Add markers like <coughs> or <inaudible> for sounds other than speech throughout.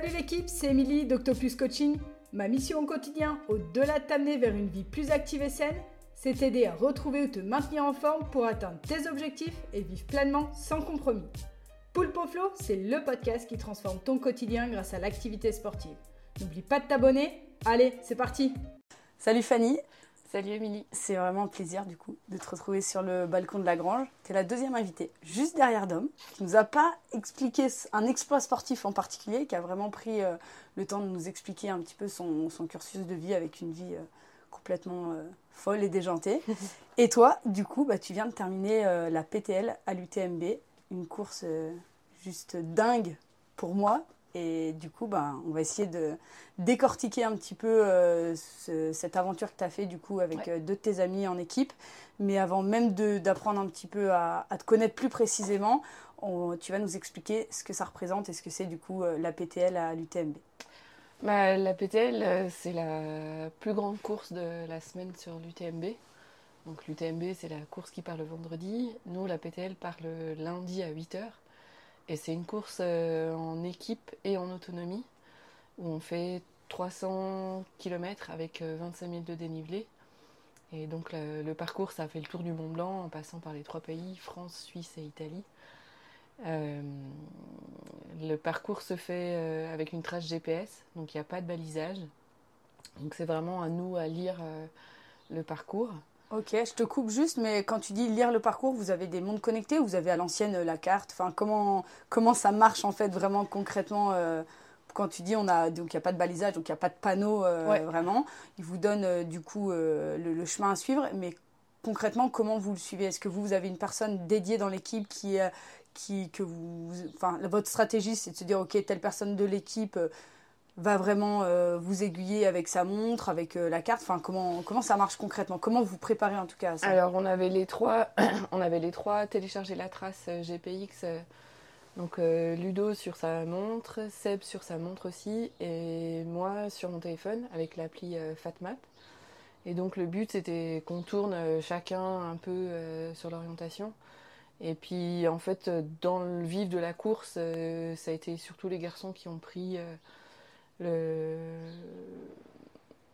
Salut l'équipe, c'est Émilie d'Octopus Coaching. Ma mission au quotidien, au-delà de t'amener vers une vie plus active et saine, c'est t'aider à retrouver ou te maintenir en forme pour atteindre tes objectifs et vivre pleinement sans compromis. Poulpe Flow, c'est le podcast qui transforme ton quotidien grâce à l'activité sportive. N'oublie pas de t'abonner. Allez, c'est parti Salut Fanny Salut Émilie. C'est vraiment un plaisir du coup de te retrouver sur le balcon de la Grange. Tu es la deuxième invitée, juste derrière Dom, qui nous a pas expliqué un exploit sportif en particulier, qui a vraiment pris euh, le temps de nous expliquer un petit peu son, cursus de vie avec une vie euh, complètement euh, folle et déjantée. <laughs> et toi, du coup, bah, tu viens de terminer la PTL à l'UTMB, une course juste dingue pour moi, et du coup, bah, on va essayer de décortiquer un petit peu euh, cette aventure que tu as fait du coup avec euh, deux de tes amis en équipe. Mais avant même d'apprendre un petit peu à, te connaître plus précisément, tu vas nous expliquer ce que ça représente et ce que c'est du coup euh, la PTL à l'UTMB. Bah, la PTL, c'est la plus grande course de la semaine sur l'UTMB. Donc l'UTMB, c'est la course qui part le vendredi. Nous, la PTL part le lundi à 8h. Et c'est une course euh, en équipe et en autonomie où on fait 300 km avec 25 euh, 000 de dénivelé. Et donc le, parcours, ça fait le tour du Mont Blanc en passant par les trois pays, France, Suisse et Italie. Euh, le parcours se fait avec une trace GPS, donc il n'y a pas de balisage. Donc c'est vraiment à nous à lire le parcours. Ok, je te coupe juste, mais quand tu dis lire le parcours, vous avez des mondes connectés ou vous avez à l'ancienne euh, la carte? Enfin, comment, comment ça marche en fait vraiment concrètement euh, Quand tu dis on a donc il n'y a pas de balisage, donc il n'y a pas de panneau euh, vraiment, il vous donne du coup le, chemin à suivre, mais concrètement comment vous le suivez? Est-ce que vous, vous avez une personne dédiée dans l'équipe qui, qui que vous, enfin votre stratégie c'est de se dire ok telle personne de l'équipe va vraiment euh, vous aiguiller avec sa montre, avec euh, la carte Enfin, comment, comment ça marche concrètement? Comment vous préparez en tout cas à ça? Alors, on avait les trois, <coughs> on avait les trois téléchargé la trace euh, GPX. donc, Ludo sur sa montre, Seb sur sa montre aussi, et moi sur mon téléphone avec l'appli FatMap. Et donc, le but c'était qu'on tourne chacun un peu sur l'orientation. Et puis, en fait, dans le vif de la course, ça a été surtout les garçons qui ont pris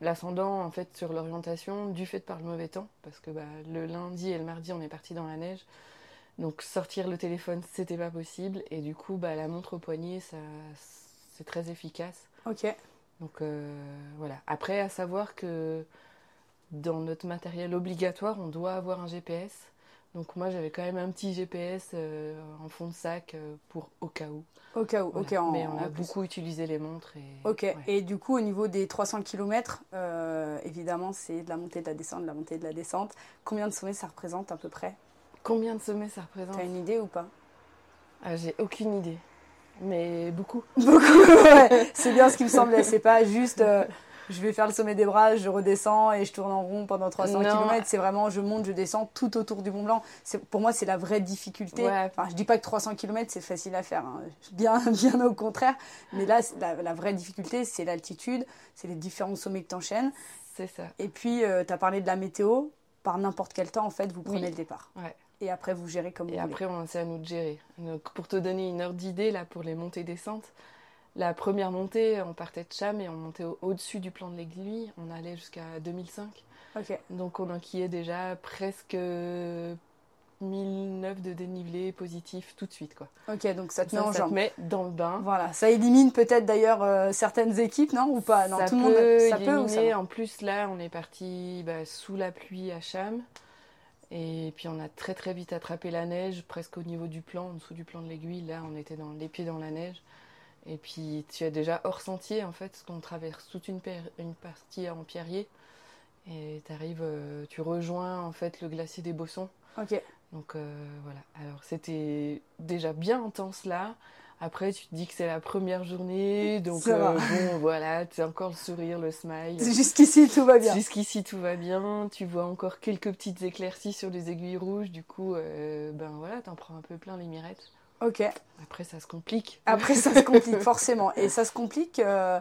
l'ascendant en fait sur l'orientation du fait par le mauvais temps parce que bah, le lundi et le mardi on est parti dans la neige. Donc sortir le téléphone c'était pas possible. Et du coup bah, la montre au poignet ça c'est très efficace. Ok. Donc euh, voilà. Après à savoir que dans notre matériel obligatoire on doit avoir un GPS donc moi j'avais quand même un petit GPS euh, en fond de sac euh, pour au cas où. Au cas où, ok. Mais on a beaucoup utilisé les montres. Et, ok, et du coup au niveau des 300 km, euh, évidemment c'est de la montée de la descente, de la montée de la descente. Combien de sommets ça représente à peu près? Combien de sommets ça représente? T'as une idée ou pas? Ah, J'ai aucune idée. Mais beaucoup. Beaucoup, <laughs> ouais. <laughs> C'est bien ce qui me semblait. C'est pas juste <laughs> je vais faire le sommet des bras, je redescends et je tourne en rond pendant 300 km. C'est vraiment, je monte, je descends tout autour du Mont Blanc. Pour moi, c'est la vraie difficulté. Enfin, je dis pas que 300 km, c'est facile à faire. Hein. Bien, <laughs> bien au contraire. Mais là, la, vraie difficulté, c'est l'altitude, c'est les différents sommets que tu enchaînes. C'est ça. Et puis, euh, tu as parlé de la météo. Par n'importe quel temps, en fait, vous prenez le départ. Ouais. Et après, vous gérez comme et vous voulez. Et après, c'est à nous de gérer. Donc, pour te donner une heure d'idée, là, pour les montées-descentes, la première montée, on partait de Cham et on montait au-dessus du plan de l'aiguille. On allait jusqu'à 2005. Donc on enquillait déjà presque 1009 de dénivelé positif tout de suite. Quoi. Ok, donc ça te met en ça Te met dans le bain. Voilà, ça élimine peut-être d'ailleurs euh, certaines équipes, non Ou pas? Non, ça tout peut le ça peut En plus, là, on est parti bah, sous la pluie à Cham. Et puis on a très très vite attrapé la neige, presque au niveau du plan, en dessous du plan de l'aiguille. Là, on était dans les pieds dans la neige. Et puis tu as déjà hors sentier en fait, parce qu'on traverse toute une, une partie en pierrier. Et arrives, euh, tu rejoins en fait le glacier des Bossons. Ok. Donc euh, voilà. Alors c'était déjà bien intense là. Après, tu te dis que c'est la première journée, donc euh, bon, voilà, tu as encore le sourire, le smile. Jusqu'ici, tout va bien. Jusqu'ici, tout va bien. Tu vois encore quelques petites éclaircies sur les aiguilles rouges. Du coup, ben voilà, t'en prends un peu plein les mirettes. Ok. Après, ça se complique. Après, ça se complique, forcément. Et ça se complique. Euh,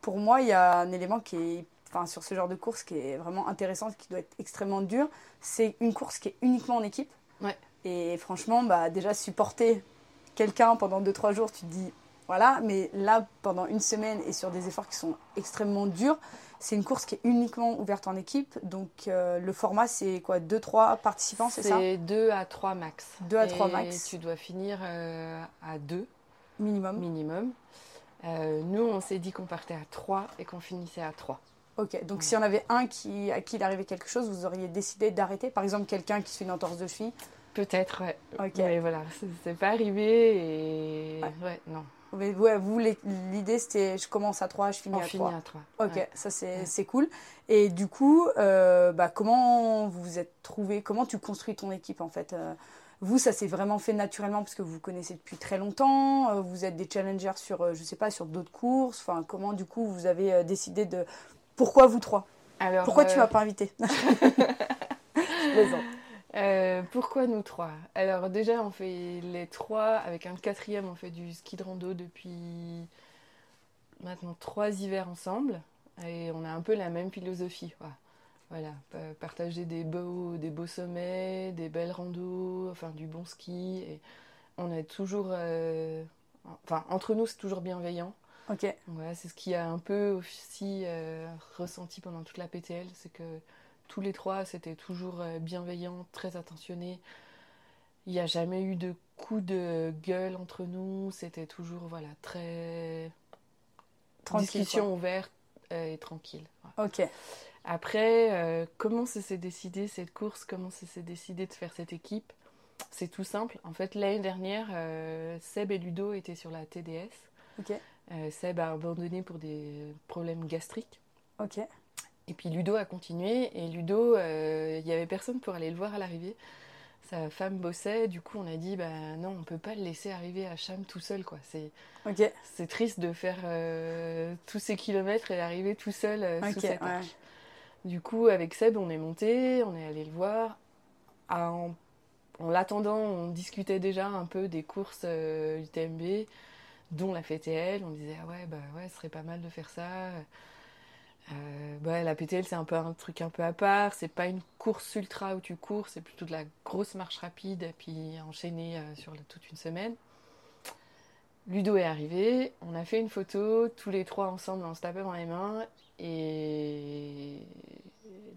pour moi, il y a un élément qui est, enfin, sur ce genre de course qui est vraiment intéressant, qui doit être extrêmement dur. C'est une course qui est uniquement en équipe. Ouais. Et franchement, bah, déjà, supporter quelqu'un pendant 2-3 jours, tu te dis, voilà. Mais là, pendant une semaine et sur des efforts qui sont extrêmement durs, c'est une course qui est uniquement ouverte en équipe. Donc euh, le format, c'est quoi 2-3 participants, c'est ça C'est 2 à 3 max. 2 à 3 Et max. tu dois finir euh, à 2 Minimum. minimum. Euh, nous, on s'est dit qu'on partait à 3 et qu'on finissait à 3. Ok, donc s'il y en avait un qui, à qui il arrivait quelque chose, vous auriez décidé d'arrêter Par exemple, quelqu'un qui se fait une entorse de cheville Peut-être, ouais. Ok. Mais voilà, c'est pas arrivé et. Ouais. Ouais, non. Mais ouais, vous, l'idée c'était je commence à 3, je finis On à finit 3. à 3. Ok, ça c'est Ouais. cool. Et du coup, euh, bah, comment vous vous êtes trouvé Comment tu construis ton équipe en fait Euh, Vous, ça s'est vraiment fait naturellement parce que vous vous connaissez depuis très longtemps. euh, Vous êtes des challengers sur, je sais pas, sur d'autres courses. Enfin, comment du coup vous avez décidé de pourquoi vous trois? Alors, Pourquoi tu m'as pas invité? <laughs> Je plaisante. Euh, pourquoi nous trois? Alors déjà, on fait les trois avec un quatrième. On fait du ski de rando depuis maintenant trois hivers ensemble et on a un peu la même philosophie. Voilà, voilà pa- partager des beaux, des beaux sommets, des belles randos, enfin du bon ski. Et on est toujours, euh, enfin entre nous, c'est toujours bienveillant. Ok, Voilà, c'est ce qui a un peu aussi euh, ressenti pendant toute la PTL, c'est que tous les trois, c'était toujours euh, bienveillant, très attentionné. Il n'y a jamais eu de coup de gueule entre nous, c'était toujours voilà, très tranquille. discussion ouverte euh, et tranquille. Ok, Après, euh, comment ça s'est décidé cette course? Comment ça s'est décidé de faire cette équipe? C'est tout simple. En fait, l'année dernière, euh, Seb et Ludo étaient sur la TDS. ok, Euh, Seb a abandonné pour des problèmes gastriques. ok. Et puis Ludo a continué. Et Ludo, euh, il n'y avait personne pour aller le voir à l'arrivée. Sa femme bossait. Du coup, on a dit bah, non, on peut pas le laisser arriver à Cham tout seul. quoi. C'est, c'est triste de faire euh, tous ces kilomètres et d'arriver tout seul euh, sous ok, cette ouais. arche. Du coup, avec Seb, on est monté, on est allé le voir. En, en l'attendant, on discutait déjà un peu des courses euh, UTMB, dont la FTL. On disait, ah ouais, bah ouais, ce serait pas mal de faire ça. Euh, bah, la PTL, c'est un peu un truc un peu à part. C'est pas une course ultra où tu cours, c'est plutôt de la grosse marche rapide et puis enchaînée euh, sur la- toute une semaine. Ludo est arrivé, on a fait une photo, tous les trois ensemble, on se tapait dans les mains, et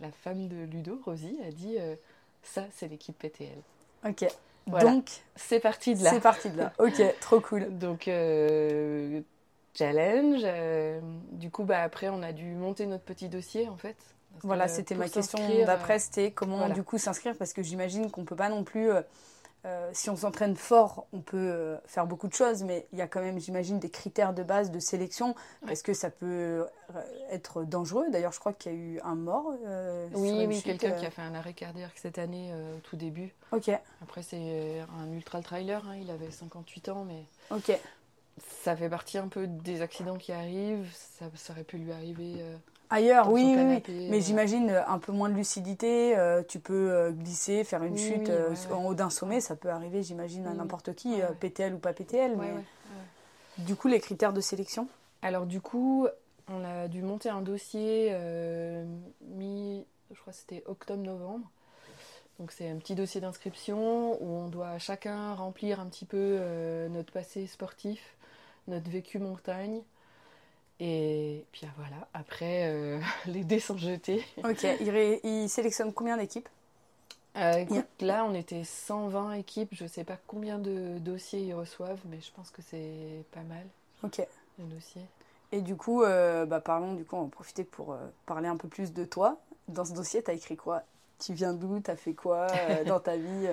la femme de Ludo, Rosie, a dit euh, ça, c'est l'équipe PTL. ok. Voilà. Donc, C'est parti de là. c'est parti de là. Ok, trop cool. <laughs> Donc challenge. euh, du coup, bah après, on a dû monter notre petit dossier en fait. Voilà, que c'était ma question s'inscrire, d'après, euh, c'était comment voilà. du coup s'inscrire parce que j'imagine qu'on peut pas non plus, euh, euh, si on s'entraîne fort, on peut euh, faire beaucoup de choses, mais il y a quand même, j'imagine, des critères de base de sélection parce que ça peut euh, être dangereux. D'ailleurs, je crois qu'il y a eu un mort. euh, Oui, oui, quelqu'un euh. qui a fait un arrêt cardiaque cette année euh, au tout début. Ok, Après, c'est euh, un ultra trailer, hein, il avait 58 ans, mais ok, ça fait partie un peu des accidents qui arrivent. Ça, ça aurait pu lui arriver. euh, Ailleurs, oui, oui, Mais voilà. j'imagine euh, un peu moins de lucidité. euh, tu peux euh, glisser, faire une Oui, chute oui, euh, ouais, en haut d'un sommet. Ça peut arriver, j'imagine, à n'importe qui, Ouais, euh. PTL ou pas PTL. ouais, mais. Du coup, les critères de sélection? Alors du coup, on a dû monter un dossier euh, mi, je crois c'était octobre-novembre. Donc c'est un petit dossier d'inscription où on doit chacun remplir un petit peu euh, notre passé sportif, notre vécu montagne. Et puis ah, voilà, après euh, <laughs> les dés sont jetés. Ok, il, ré- il sélectionne combien d'équipes? Euh, écoute, là on était 120 équipes, je sais pas combien de dossiers ils reçoivent, mais je pense que c'est pas mal Ok. les dossiers. Et du coup, euh, bah, parlons, du coup, on va en profiter pour euh, parler un peu plus de toi. Dans ce dossier, tu as écrit quoi? Tu viens d'où? Tu as fait quoi <laughs> dans ta vie?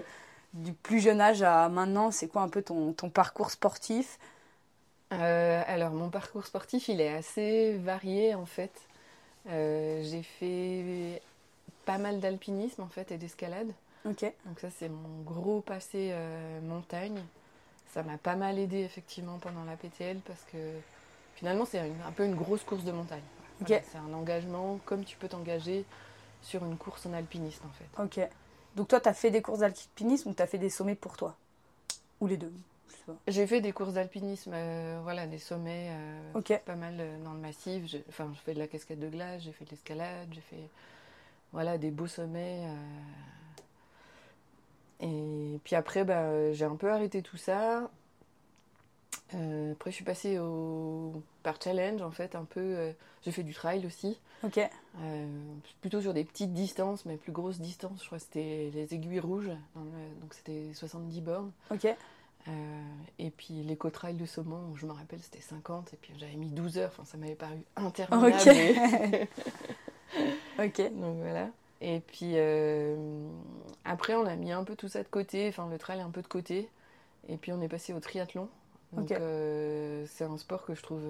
Du plus jeune âge à maintenant, c'est quoi un peu ton, ton parcours sportif? Euh, alors, mon parcours sportif, il est assez varié en fait. Euh, j'ai fait pas mal d'alpinisme en fait et d'escalade. Ok. Donc ça, c'est mon gros passé euh, montagne. Ça m'a pas mal aidé effectivement pendant la PTL parce que finalement, c'est un peu une grosse course de montagne. Voilà, c'est un engagement comme tu peux t'engager sur une course en alpinisme en fait. Ok. Donc toi, tu as fait des courses d'alpinisme ou tu as fait des sommets pour toi? Ou les deux? J'ai fait des courses d'alpinisme, euh, voilà, des sommets, euh, pas mal euh, dans le massif. J'ai- Enfin, je fais de la cascade de glace, j'ai fait de l'escalade, j'ai fait, voilà, des beaux sommets. Et puis après, bah, j'ai un peu arrêté tout ça. Euh, après, je suis passée au... par challenge, en fait, un peu. euh, j'ai fait du trail aussi. Ok. Euh, plutôt sur des petites distances, mais plus grosses distances. Je crois que c'était les aiguilles rouges. dans le- Donc, c'était 70 bornes. Ok. Euh, et puis, l'éco-trail de Saumon, je me rappelle, c'était 50. Et puis, j'avais mis 12 heures. Enfin, ça m'avait paru interminable. Ok. <laughs> Ok. Donc voilà. Et puis euh, après, on a mis un peu tout ça de côté, enfin le trail un peu de côté. Et puis on est passé au triathlon. Donc euh, c'est un sport que je trouve.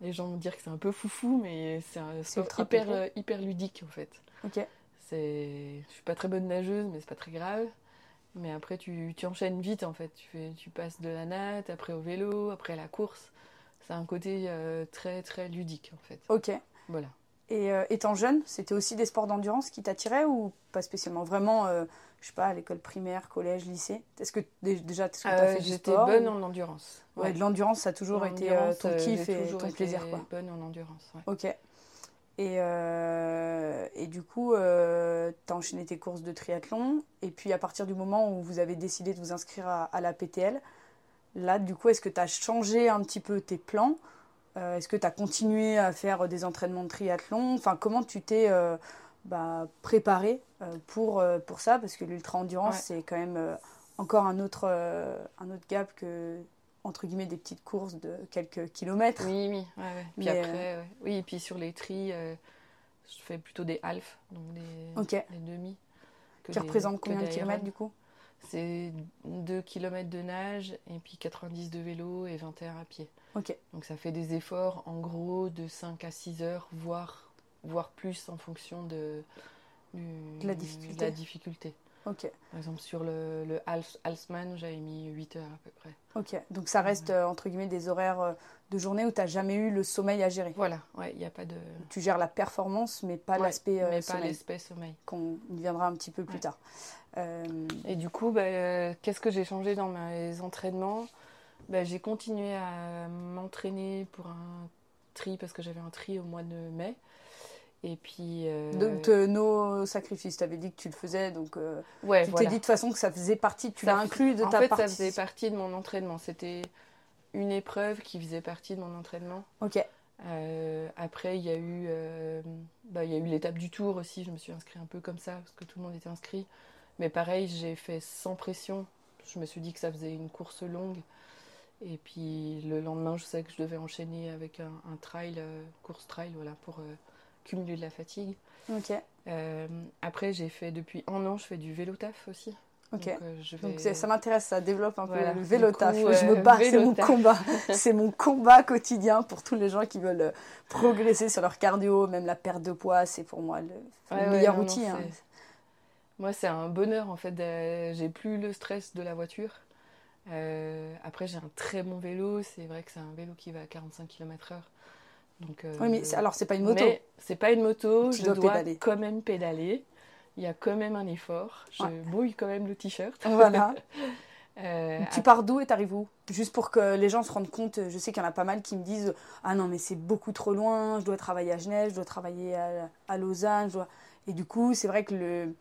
les gens vont dire que c'est un peu foufou, mais c'est un sport hyper, hyper ludique en fait. Ok. Je suis pas très bonne nageuse, mais c'est pas très grave. Mais après, tu, tu enchaînes vite en fait. Tu, fais, tu passes de la natte, après au vélo, après à la course. C'est un côté euh, très très ludique en fait. Ok. Voilà. Et euh, étant jeune, c'était aussi des sports d'endurance qui t'attiraient ou pas spécialement? Vraiment, euh, je sais pas, à l'école primaire, collège, lycée? Est-ce que dé- déjà, est-ce que tu as Euh, fait du J'étais sport bonne ou- en endurance. Ouais, de l'endurance, ça a toujours été ton kiff et ton été plaisir, quoi. bonne en endurance. ouais. Ok. Et, et du coup, euh, tu as enchaîné tes courses de triathlon. Et puis, à partir du moment où vous avez décidé de vous inscrire à, à la PTL, là, du coup, est-ce que tu as changé un petit peu tes plans? Euh, Est-ce que tu as continué à faire des entraînements de triathlon? Enfin, comment tu t'es euh, bah, préparé euh, pour, pour ça? Parce que l'ultra-endurance, Ouais. c'est quand même encore un autre, un autre gap que, entre guillemets, des petites courses de quelques kilomètres. Oui, oui. ouais, ouais. Puis Mais, après, ouais. oui, et puis sur les tris, je fais plutôt des halfs, donc des, demi. Qui des- représente que combien de kilomètres du coup? C'est 2 km de nage, et puis 90 de vélo et 21 à pied. Donc ça fait des efforts en gros de 5 à 6 heures, voire, voire plus en fonction de, du- De la difficulté. de la difficulté. Ok, Par exemple, sur le, le Hals- Halsman, j'avais mis 8 heures à peu près. ok. Donc ça reste euh, entre guillemets des horaires euh, de journée où tu n'as jamais eu le sommeil à gérer. Voilà, ouais, il n'y a pas de. Tu gères la performance, mais pas Ouais, l'aspect euh, mais pas l'aspect sommeil. qu'on y viendra un petit peu plus Ouais. tard. Euh, Et du coup, bah, qu'est-ce que j'ai changé dans mes entraînements? Bah, J'ai continué à m'entraîner pour un tri, parce que j'avais un tri au mois de mai. Et puis. euh, Donc euh, nos sacrifices, tu avais dit que tu le faisais, donc euh, ouais, tu voilà. t'es dit de toute façon que ça faisait partie, tu l'as inclus de en ta fait, partie. ça faisait partie de mon entraînement. C'était une épreuve qui faisait partie de mon entraînement. Ok, Euh, après, il y a eu, bah, il y a eu l'étape du tour aussi. Je me suis inscrite un peu comme ça parce que tout le monde était inscrit. Mais pareil, j'ai fait sans pression. Je me suis dit que ça faisait une course longue. Et puis le lendemain, je sais que je devais enchaîner avec un, un trail, course trail, voilà, pour cumuler de la fatigue. ok, Euh, après, j'ai fait depuis un an, je fais du vélo taf aussi. ok. Donc, euh, je vais- ça m'intéresse, ça développe un Voilà. peu le vélo coup, taf. Je euh, me bats, c'est mon combat. <laughs> c'est mon combat quotidien pour tous les gens qui veulent progresser sur leur cardio, même la perte de poids, c'est pour moi le, Ouais, meilleur non, outil. hein. Moi, c'est un bonheur en fait. J'ai plus le stress de la voiture. Euh, après, j'ai un très bon vélo. C'est vrai que c'est un vélo qui va à 45 km/h. Donc, euh, Oui, mais alors c'est pas une moto. c'est pas une moto. Tu je dois quand même pédaler. Il y a quand même un effort. Je Ouais. bouille quand même le t-shirt. <laughs> Voilà. Euh, Tu pars d'où et t'arrives où? Juste pour que les gens se rendent compte, je sais qu'il y en a pas mal qui me disent Ah non, mais c'est beaucoup trop loin, je dois travailler à Genève, je dois travailler à, à Lausanne. je dois- Et du coup, c'est vrai que le.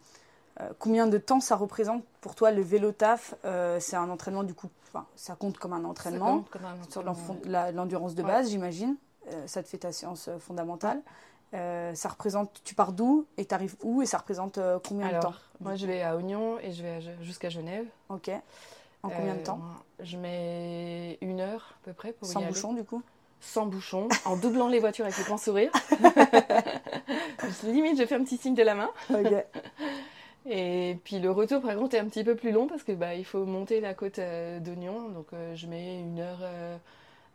euh, combien de temps ça représente pour toi le vélo taf Euh, C'est un entraînement du coup, enfin, ça compte comme un entraînement compte comme un sur entraînement, l'endurance de Ouais. base, j'imagine. Euh, ça te fait ta séance euh, fondamentale. Euh, ça représente, tu pars d'où et t'arrives où et ça représente euh, combien de temps? moi, je vais à Oignon et je vais jusqu'à Genève. Ok. En combien de temps? Je mets une heure à peu près pour Sans y aller. bouchon du coup? Sans bouchon, en doublant les voitures avec le grand sourire. <laughs> Limite, je fais un petit signe de la main. Ok. <laughs> Et puis le retour, par contre, est un petit peu plus long parce que bah, il faut monter la côte d'Oignon. Donc je mets une heure,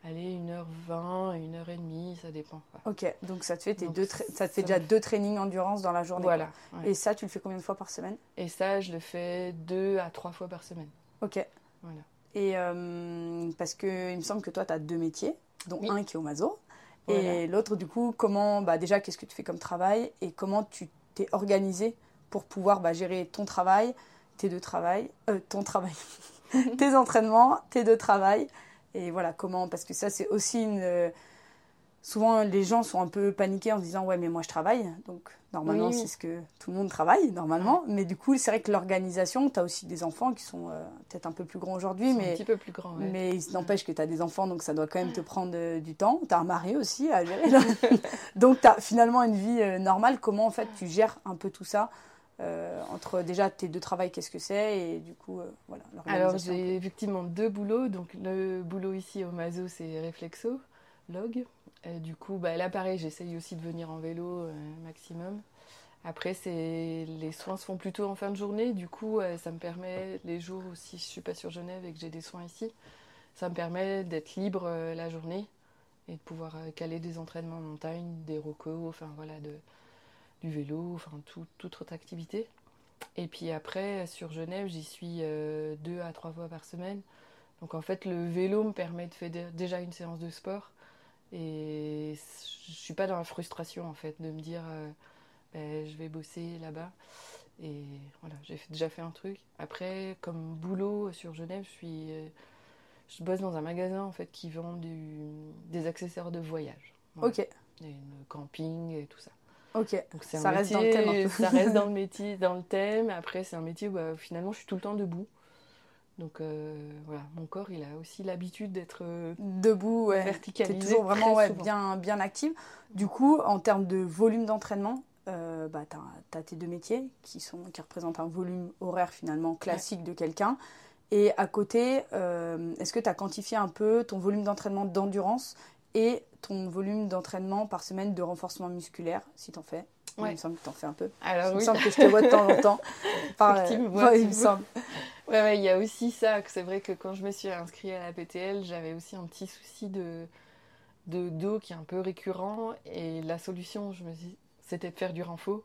allez, une heure vingt, une heure et demie, ça dépend. Ok, donc ça te fait, tes Donc, deux ça te fait ça déjà me- deux trainings endurance dans la journée. Voilà. ouais. Et ça, tu le fais combien de fois par semaine? Et ça, je le fais deux à trois fois par semaine. Ok. Voilà. Et euh, parce que il me semble que toi, tu as deux métiers, dont Oui. un qui est au Mazo. Voilà. Et l'autre, du coup, comment, bah, déjà, qu'est-ce que tu fais comme travail et comment tu t'es organisé pour pouvoir bah, gérer ton travail, tes deux travails, euh, ton travail, <laughs> tes entraînements, tes deux travails. Et voilà, comment, parce que ça, c'est aussi une. euh, souvent les gens sont un peu paniqués en se disant ouais mais moi je travaille. Donc normalement c'est ce que tout le monde travaille normalement. Mais du coup c'est vrai que l'organisation tu as aussi des enfants qui sont euh, peut-être un peu plus grands aujourd'hui mais un petit peu plus grands mais il n'empêche que tu as des enfants donc ça doit quand même te prendre euh, du temps. Tu as un mari aussi à gérer. <laughs> Donc tu as finalement une vie euh, normale. Comment en fait tu gères un peu tout ça entre déjà tes deux travails, qu'est-ce que c'est et du coup, voilà. Alors j'ai effectivement deux boulots. Donc le boulot ici au Mazo, c'est Reflexo, log du coup, bah, là, pareil, j'essaye aussi de venir en vélo euh, maximum. Après, les soins se font plutôt en fin de journée. Du coup, euh, ça me permet, les jours où si je suis pas sur Genève et que j'ai des soins ici, ça me permet d'être libre euh, la journée et de pouvoir caler des entraînements en montagne, des rocos, enfin voilà, du vélo, enfin toute autre activité. Et puis après, sur Genève, j'y suis deux à trois fois par semaine. Donc en fait, le vélo me permet de faire déjà une séance de sport et je suis pas dans la frustration en fait de me dire euh, ben, je vais bosser là-bas. Et voilà, j'ai déjà fait un truc. Après, comme boulot sur Genève, je suis, euh, je bosse dans un magasin en fait qui vend des accessoires de voyage. Ok. Et camping et tout ça. Ok. Donc ça reste dans le thème. Ça reste dans le <laughs> métier, dans le thème. Après, c'est un métier où bah, finalement, je suis tout le temps debout. Donc euh, voilà, mon corps, il a aussi l'habitude d'être euh, debout, ouais. verticalisé. toujours vraiment ouais, bien, bien active. Du coup, en termes de volume d'entraînement, euh, bah, tu as, tes deux métiers qui, sont, qui représentent un volume horaire finalement classique de quelqu'un. Et à côté, est-ce que tu as quantifié un peu ton volume d'entraînement d'endurance et ton volume d'entraînement par semaine de renforcement musculaire, si tu en fais Ouais. Il me semble que tu en fais un peu. Alors, il me semble que je te vois de temps en temps. <laughs> il me semble. Ouais, il y a aussi ça. C'est vrai que quand je me suis inscrite à la PTL, j'avais aussi un petit souci de, de dos qui est un peu récurrent. Et la solution, je me suis c'était de faire du renfort.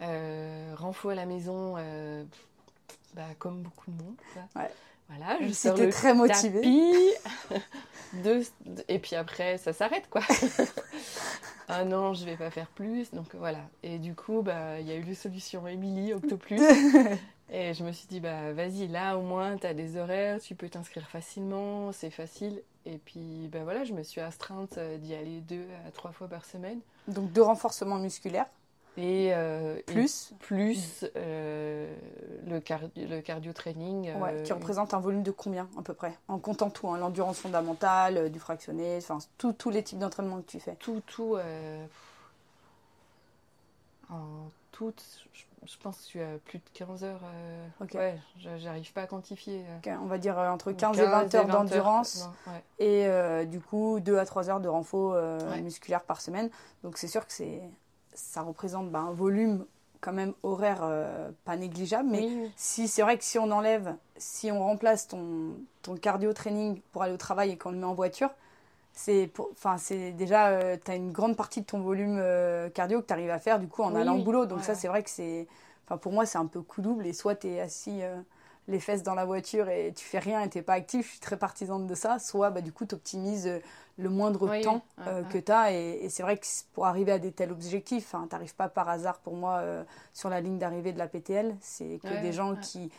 Euh, renfort à la maison, euh, bah, comme beaucoup de monde. Ouais. Voilà, je très motivée. <laughs> et puis après, ça s'arrête, quoi. <laughs> ah non, je vais pas faire plus. Donc voilà. Et du coup, bah, il y a eu les solutions Émilie, Octoplus. <laughs> Et je me suis dit, bah vas-y, là au moins, tu as des horaires, tu peux t'inscrire facilement, c'est facile. Et puis, bah voilà, je me suis astreinte euh, d'y aller deux à trois fois par semaine. Donc, de renforcement musculaire et, euh, plus plus euh, le, le cardio training qui représente un volume de combien à peu près? En comptant tout hein, l'endurance fondamentale du fractionné enfin tous les types d'entraînement que tu fais tout tout en tout je pense que tu as plus de 15 heures. Euh, ok. Ouais, j'arrive pas à quantifier. Euh. on va dire euh, entre 15, et 20 heures d'endurance. Et du coup, 2 à 3 heures de renfort musculaire par semaine. Donc c'est sûr que ça représente bah, un volume quand même horaire pas négligeable. Mais si c'est vrai que si on enlève, si on remplace ton, ton cardio training pour aller au travail et qu'on le met en voiture, c'est enfin c'est déjà euh, tu as une grande partie de ton volume euh, cardio que tu arrives à faire du coup en allant au boulot. Donc ça c'est vrai que c'est enfin pour moi c'est un peu coup double. Et soit tu es assis euh, les fesses dans la voiture et tu fais rien et t'es pas actif je suis très partisane de ça. Soit bah, du coup tu optimises le moindre temps que tu as et, c'est vrai que pour arriver à des tels objectifs tu n'arrives pas par hasard pour moi sur la ligne d'arrivée de la PTL c'est que des gens qui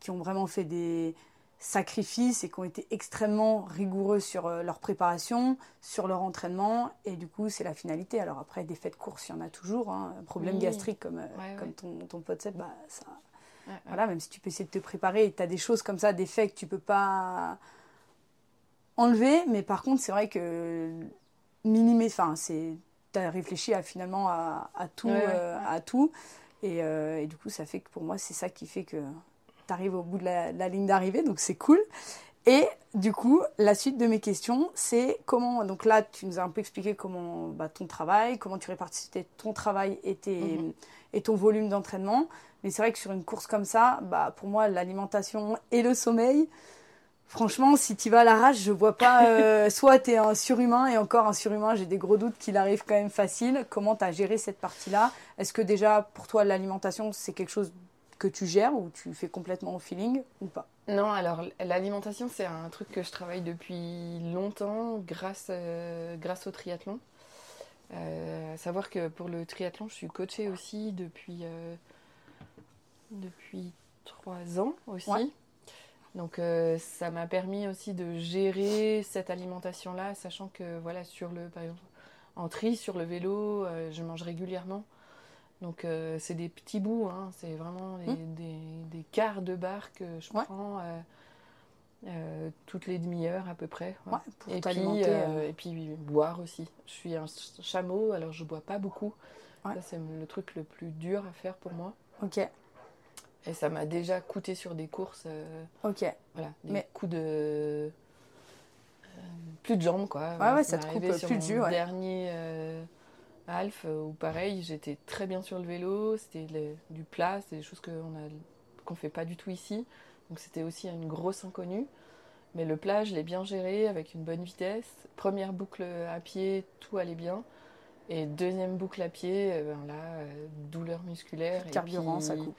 qui ont vraiment fait des sacrifices et qui ont été extrêmement rigoureux sur euh, leur préparation, sur leur entraînement, et du coup, c'est la finalité. Alors après, des faits de course, il y en a toujours. Hein. Un problème gastrique comme, euh, comme ton, ton pote bah, ça... Voilà, même si tu peux essayer de te préparer, tu as des choses comme ça, des faits que tu peux pas enlever, mais par contre, c'est vrai que minimer, enfin, c'est... Tu as réfléchi à, finalement à, à tout, euh, à tout. Et, et, du coup, ça fait que pour moi, c'est ça qui fait que arrive au bout de la, ligne d'arrivée, donc c'est cool. Et du coup, la suite de mes questions, c'est comment. Donc là, tu nous as un peu expliqué comment bah, ton travail, comment tu répartissais ton travail et, mhm. et ton volume d'entraînement. Mais c'est vrai que sur une course comme ça, bah, pour moi, l'alimentation et le sommeil, franchement, si tu vas à l'arrache, je vois pas. Euh, <laughs> soit tu es un surhumain et encore un surhumain, j'ai des gros doutes qu'il arrive quand même facile. Comment tu as géré cette partie-là? Est-ce que déjà, pour toi, l'alimentation, c'est quelque chose que tu gères ou tu fais complètement au feeling ou pas? Non, alors l'alimentation, c'est un truc que je travaille depuis longtemps grâce, euh, grâce au triathlon. Euh, savoir que pour le triathlon, je suis coachée aussi depuis, depuis trois ans aussi. Donc euh, ça m'a permis aussi de gérer cette alimentation-là, sachant que voilà sur le par exemple en tri sur le vélo, euh, je mange régulièrement. Donc euh, c'est des petits bouts, hein, c'est vraiment des, Hmm. des, des quarts de barre que je prends toutes les demi-heures à peu près. ouais. Ouais, pour et, puis, et puis boire aussi. Je suis un ch- chameau, alors je bois pas beaucoup. Ça c'est le truc le plus dur à faire pour moi. Ok, Et ça m'a déjà coûté sur des courses, euh, ok. voilà, des Mais- coups de euh, plus de jambes quoi. Ouais, ouais, Ça ça te coupe sur plus de jus, ouais. Dernier euh, half euh, où pareil, j'étais très bien sur le vélo, c'était du plat, c'est des choses qu'on a qu'on fait pas du tout ici. Donc c'était aussi une grosse inconnue. Mais le plat, je l'ai bien géré avec une bonne vitesse. Première boucle à pied, tout allait bien. Et deuxième boucle à pied, euh, ben là, douleur musculaire. et Carburant, puis- ça coupe.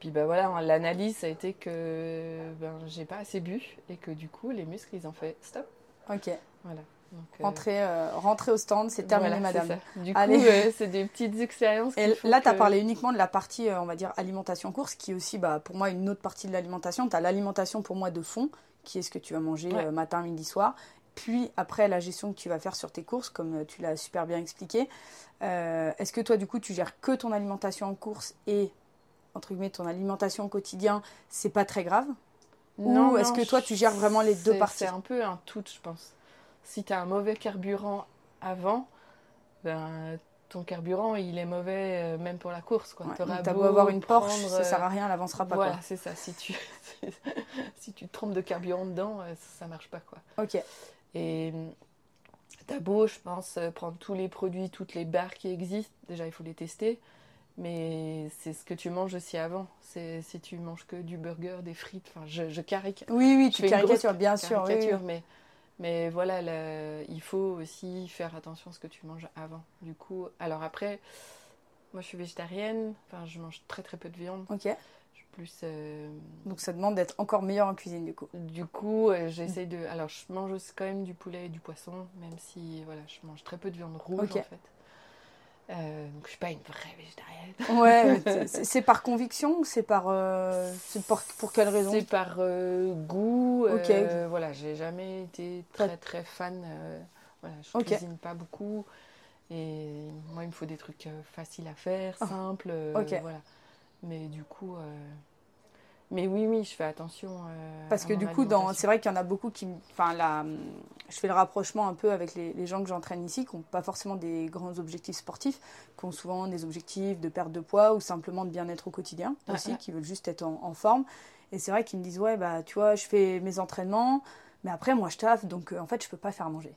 Puis bah voilà, l'analyse ça a été que ben, j'ai pas assez bu et que du coup les muscles ils ont fait stop. Ok. Voilà. Donc, euh, Rentrer, euh, rentrer au stand, c'est terminé, voilà, madame. Du Allez. coup, euh, c'est des petites expériences. Et là, tu as que- parlé uniquement de la partie, on va dire, alimentation-course, qui est aussi, bah, pour moi, une autre partie de l'alimentation. Tu as l'alimentation, pour moi, de fond, qui est ce que tu vas manger Ouais. matin, midi, soir. Puis, après, la gestion que tu vas faire sur tes courses, comme tu l'as super bien expliqué. Est-ce que toi, du coup, tu gères que ton alimentation en course et, entre guillemets, ton alimentation au quotidien, c'est pas très grave? Ou est-ce que toi, tu gères vraiment les deux parties? C'est un peu un tout, je pense. Si tu as un mauvais carburant avant, ben, ton carburant il est mauvais euh, même pour la course. Quoi. Ouais, T'auras beau beau avoir une Porsche, prendre, ça sert euh, à rien, elle avancera pas. Voilà, c'est ça. Si tu, <laughs> si tu te trompes de carburant dedans, euh, ça, ça marche pas. quoi. Ok. Et t'as beau, je pense, euh, prendre tous les produits, toutes les barres qui existent. Déjà, il faut les tester. Mais c'est ce que tu manges aussi avant. C'est si tu manges que du burger, des frites. Enfin, je, je caricature. Oui, oui, Je tu caricatures, bien sûr. oui, oui. caricature, mais, mais voilà, il faut aussi faire attention à ce que tu manges avant. Du coup, alors après, moi je suis végétarienne. Enfin, je mange très très peu de viande. Ok. Plus. euh, Donc ça demande d'être encore meilleur en cuisine du coup. du coup, euh, j'essaye de. Alors, je mange aussi quand même du poulet et du poisson, même si voilà, je mange très peu de viande rouge en fait. Euh, donc, je suis pas une vraie végétarienne. Ouais, <laughs> c'est- par conviction ou c'est par. euh, c'est pour, pour quelle raison? C'est par euh, goût. Ok. euh, voilà, j'ai jamais été très très fan. voilà, je Ok. cuisine pas beaucoup. Et moi, il me faut des trucs faciles à faire, Ah. simples. euh, Ok. Voilà. Mais du coup. Mais oui, oui, je fais attention. euh, Parce que du coup, c'est vrai qu'il y en a beaucoup qui. Enfin, je fais le rapprochement un peu avec les, les gens que j'entraîne ici, qui n'ont pas forcément des grands objectifs sportifs, qui ont souvent des objectifs de perte de poids ou simplement de bien-être au quotidien aussi, qui veulent juste être en, en forme. Et c'est vrai qu'ils me disent Ouais, bah, tu vois, je fais mes entraînements, mais après, moi, je taffe, donc euh, en fait, je peux pas faire manger.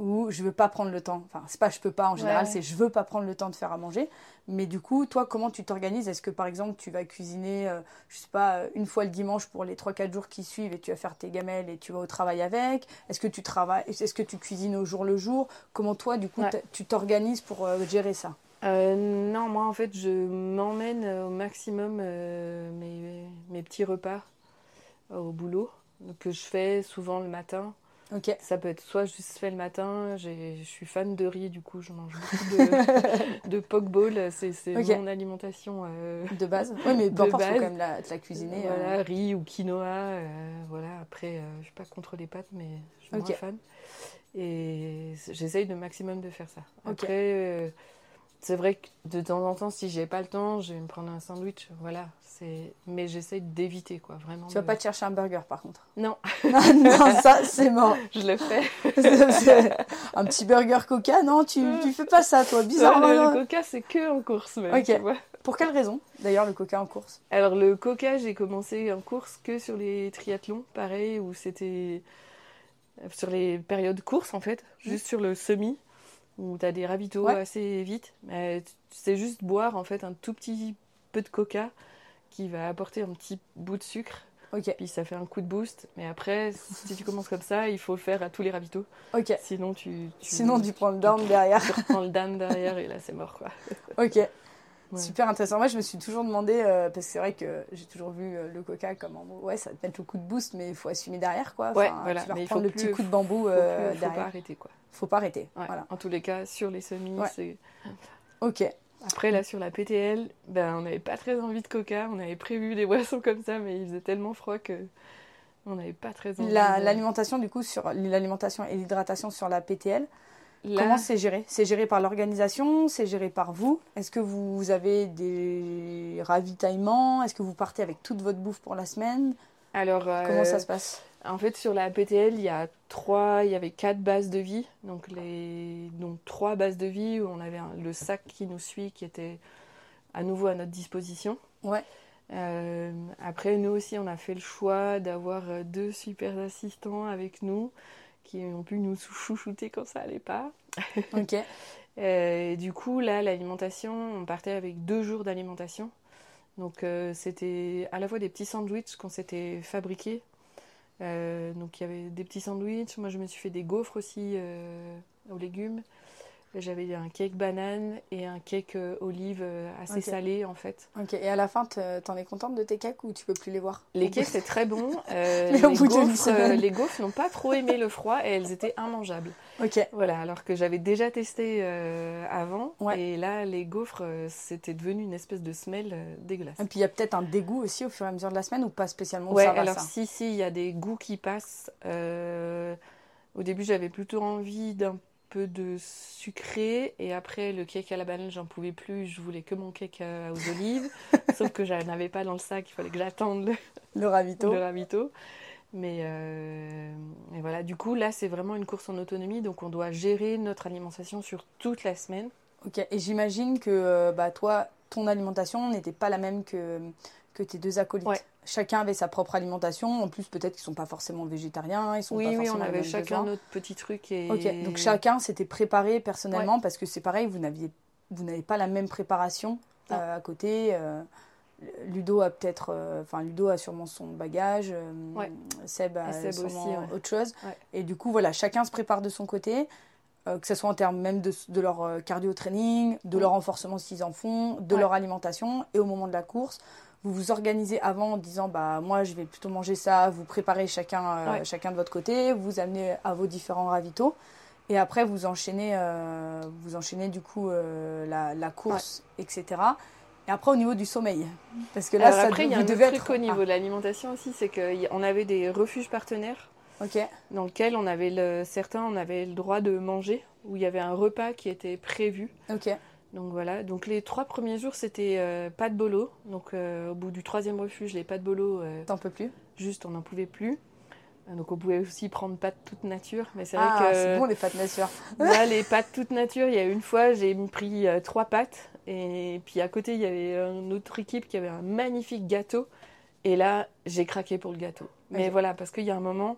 Ou je veux pas prendre le temps. Enfin, c'est pas je peux pas en général, Ouais. c'est je veux pas prendre le temps de faire à manger. Mais du coup, toi, comment tu t'organises? Est-ce que par exemple, tu vas cuisiner, euh, je sais pas, euh, une fois le dimanche pour les 3-4 jours qui suivent et tu vas faire tes gamelles et tu vas au travail avec? Est-ce que tu travailles Est-ce que tu cuisines au jour le jour? Comment toi, du coup, Ouais. tu t'organises pour euh, gérer ça? Euh, non, moi en fait, je m'emmène au maximum mes, mes petits repas au boulot, que je fais souvent le matin. Ça peut être soit juste fait le matin, je suis fan de riz, du coup je mange beaucoup de, <laughs> de pokeball, c'est mon alimentation. euh, De base Oui, mais peu importe, faut quand même la, la cuisiner. euh. Voilà, riz ou quinoa, euh, voilà. Après, euh, je suis pas contre les pâtes, mais je suis Ok. moins fan. Et j'essaye de maximum de faire ça. Après, euh, c'est vrai que de temps en temps, si j'ai pas le temps, je vais me prendre un sandwich. Voilà. C'est, mais j'essaye d'éviter, quoi, vraiment. Tu vas de- pas te chercher un burger par contre. Non, non, <laughs> non, ça, c'est mort. <laughs> je le fais. <laughs> Un petit burger coca, non, tu, tu fais pas ça, toi, bizarrement. le, coca, c'est que en course, même, Ok. tu vois. Pour quelle raison, d'ailleurs, le coca en course? Alors le coca, j'ai commencé en course que sur les triathlons, pareil, où c'était sur les périodes courses en fait, juste sur le semi, où tu as des ravitaux Ouais. assez vite. C'est juste boire en fait un tout petit peu de coca qui va apporter un petit bout de sucre, Ok, puis ça fait un coup de boost. Mais après, si tu commences comme ça, il faut le faire à tous les ravitaux, ok. sinon tu, tu- Sinon, tu prends le down derrière. <laughs> tu reprends le dan derrière et là c'est mort quoi. Ok. Ouais. Super intéressant. Moi, je me suis toujours demandé, euh, parce que c'est vrai que j'ai toujours vu euh, le coca comme en ouais, ça va te mettre le coup de boost, mais il faut assumer derrière, quoi. Ouais, voilà. Tu vas Mais il faut le petit coup de bambou Faut, euh, plus- faut pas arrêter quoi. Faut pas arrêter. Ouais. Voilà. En tous les cas, sur les semis, Ouais. c'est Ok. Après, là, sur la PTL, ben, on n'avait pas très envie de coca. On avait prévu des boissons comme ça, mais il faisait tellement froid que on n'avait pas très envie. La- de- L'alimentation, du coup, sur l'alimentation et l'hydratation sur la PTL, Là, Comment c'est géré? C'est géré par l'organisation? C'est géré par vous? Est-ce que vous avez des ravitaillements? Est-ce que vous partez avec toute votre bouffe pour la semaine? Alors, euh, Comment ça se passe? En fait, sur la PTL, il y a trois, il y avait quatre bases de vie. Donc, les, donc trois bases de vie où on avait un- le sac qui nous suit, qui était à nouveau à notre disposition. Ouais. Euh, après, nous aussi, on a fait le choix d'avoir euh, deux super assistants avec nous qui ont pu nous chouchouter quand ça allait pas. <laughs> Ok. Euh, et du coup, là, l'alimentation, on partait avec deux jours d'alimentation. Donc, euh, c'était à la fois des petits sandwichs qu'on s'était fabriqués. Euh, donc, il y avait des petits sandwichs. Moi, je me suis fait des gaufres aussi euh, aux légumes. J'avais un cake banane et un cake euh, olive euh, assez salé, en fait. Ok. Et à la fin, te- t'en es contente de tes cakes ou tu peux plus les voir? Les cakes, c'est très bon. <laughs> Euh, Mais les, au bout d'une gaufres, euh, les gaufres n'ont pas trop aimé le froid et elles étaient immangeables. Ok. Voilà, alors que j'avais déjà testé euh, avant. Ouais. Et là, les gaufres, c'était devenu une espèce de semelle euh, dégueulasse. Et puis il y a peut-être un dégoût aussi au fur et à mesure de la semaine ou pas spécialement? Ouais, ça va, alors ça si, si, il y a des goûts qui passent. Au début, j'avais plutôt envie d'un peu de sucré. Et après, le cake à la banane, j'en pouvais plus. Je voulais que mon cake aux olives. <laughs> Sauf que je n'avais pas dans le sac. Il fallait que j'attende le, Le ravito. le ravito. Mais euh, et voilà, du coup, là, c'est vraiment une course en autonomie. Donc, on doit gérer notre alimentation sur toute la semaine. Ok. Et j'imagine que euh, bah, toi, ton alimentation n'était pas la même que, que tes deux acolytes. Ouais. Chacun avait sa propre alimentation. En plus, peut-être qu'ils sont pas forcément végétariens. Ils sont Oui, pas oui, on forcément avait chacun notre petit truc. Et... Ok, donc chacun s'était préparé personnellement parce que c'est pareil, vous n'aviez, vous n'avez pas la même préparation euh, à côté. euh, Ludo a peut-être, euh, enfin Ludo a sûrement son bagage, Ouais. Seb a Seb sûrement aussi, ouais. autre chose. Et du coup, voilà, chacun se prépare de son côté, euh, que ce soit en termes même de, de leur cardio training, de Oui. leur renforcement s'ils en font, de Ouais. leur alimentation, et au moment de la course. Vous vous organisez avant en disant bah moi je vais plutôt manger ça, vous préparez chacun euh, Ouais. chacun de votre côté, vous amenez à vos différents ravitaux et après vous enchaînez euh, vous enchaînez du coup euh, la, la course etc. Et après au niveau du sommeil parce que là Alors ça après, il y a un autre truc être au niveau de l'alimentation aussi, c'est qu'on avait des refuges partenaires dans lesquels on avait le, certains, on avait le droit de manger, où il y avait un repas qui était prévu. ok Donc voilà, donc les trois premiers jours, c'était euh, pas de bolo. Donc euh, au bout du troisième refuge, les pas de bolo, euh, t'en peux plus juste on n'en pouvait plus. Donc on pouvait aussi prendre pâtes toute nature, mais c'est ah vrai que c'est bon les pâtes nature <laughs> Là, les pâtes toute nature, il y a une fois, j'ai pris trois pâtes. Et puis à côté, il y avait une autre équipe qui avait un magnifique gâteau. Et là, j'ai craqué pour le gâteau. Mais voilà, parce qu'il y a un moment,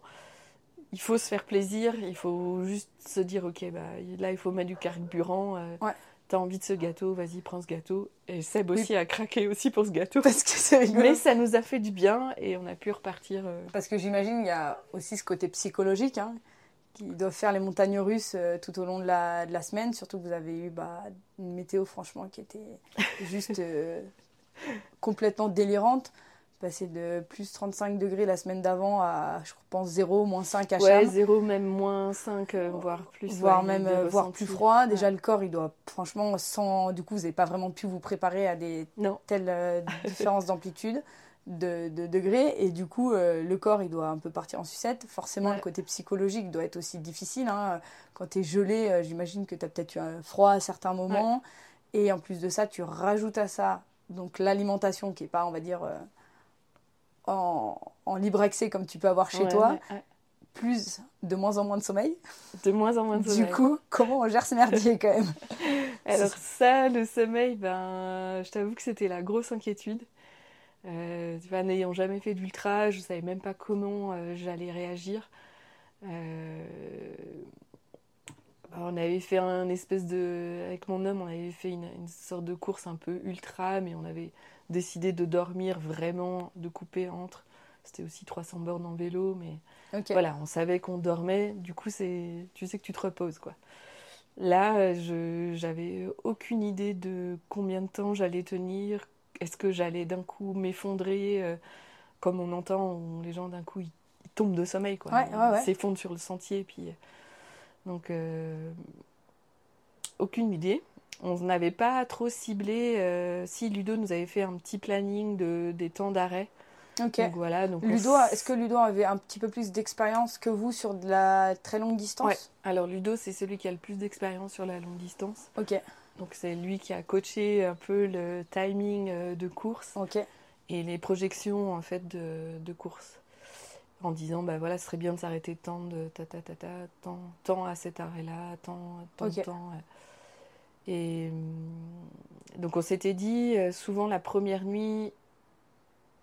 il faut se faire plaisir. Il faut juste se dire, ok, bah, là, il faut mettre du carburant. Ouais. T'as envie de ce gâteau, vas-y, prends ce gâteau. Et Seb aussi a craqué aussi pour ce gâteau. parce que c'est rigolo Mais ça nous a fait du bien et on a pu repartir. euh, Parce que j'imagine il y a aussi ce côté psychologique hein, qui doivent faire les montagnes russes euh, tout au long de la, de la semaine. Surtout que vous avez eu bah, une météo franchement qui était juste euh, <laughs> complètement délirante. Passer de plus 35 degrés la semaine d'avant à, je pense, 0, moins 5 à Ouais, Cham. zéro, même moins 5, voire plus. voire ouais, même euh, voire plus froid. Déjà, Ouais. le corps, il doit, franchement, sans. Du coup, vous n'avez pas vraiment pu vous préparer à des Non. telles euh, <laughs> différences d'amplitude, de, de degrés. Et du coup, euh, le corps, il doit un peu partir en sucette. Forcément, le côté psychologique doit être aussi difficile. hein. Quand tu es gelé, euh, j'imagine que tu as peut-être eu un froid à certains moments. Et en plus de ça, tu rajoutes à ça donc l'alimentation qui n'est pas, on va dire, euh, en, en libre accès comme tu peux avoir chez Ouais, toi, ouais, ouais. plus de moins en moins de sommeil. De moins en moins de Du sommeil. coup, comment on gère ce merdier quand même? <laughs> Alors ça, le sommeil, ben, je t'avoue que c'était la grosse inquiétude. Euh, vois, n'ayant jamais fait d'ultra, je savais même pas comment euh, j'allais réagir. Euh, alors, on avait fait un espèce de, avec mon homme, on avait fait une, une sorte de course un peu ultra, mais on avait décidé de dormir vraiment, de couper entre. C'était aussi 300 bornes en vélo, mais voilà, on savait qu'on dormait, du coup, c'est, tu sais que tu te reposes, quoi. Là, je j'avais aucune idée de combien de temps j'allais tenir. Est-ce que j'allais d'un coup m'effondrer, euh, comme on entend, les gens d'un coup ils, ils tombent de sommeil, quoi. Ouais, ouais, ouais. Ils s'effondrent sur le sentier, puis euh, donc euh, aucune idée. On n'avait pas trop ciblé. euh, si Ludo nous avait fait un petit planning de, des temps d'arrêt Ok. Donc voilà. Donc on Ludo, est-ce que Ludo avait un petit peu plus d'expérience que vous sur de la très longue distance? Ouais. Alors Ludo, c'est celui qui a le plus d'expérience sur la longue distance. Ok, Donc c'est lui qui a coaché un peu le timing euh, de course ok, et les projections en fait de, de course. En disant, bah voilà, ce serait bien de s'arrêter tant de ta ta ta ta, tant, tant à cet arrêt-là, tant, tant, tant. Et hum, donc on s'était dit, euh, souvent la première nuit,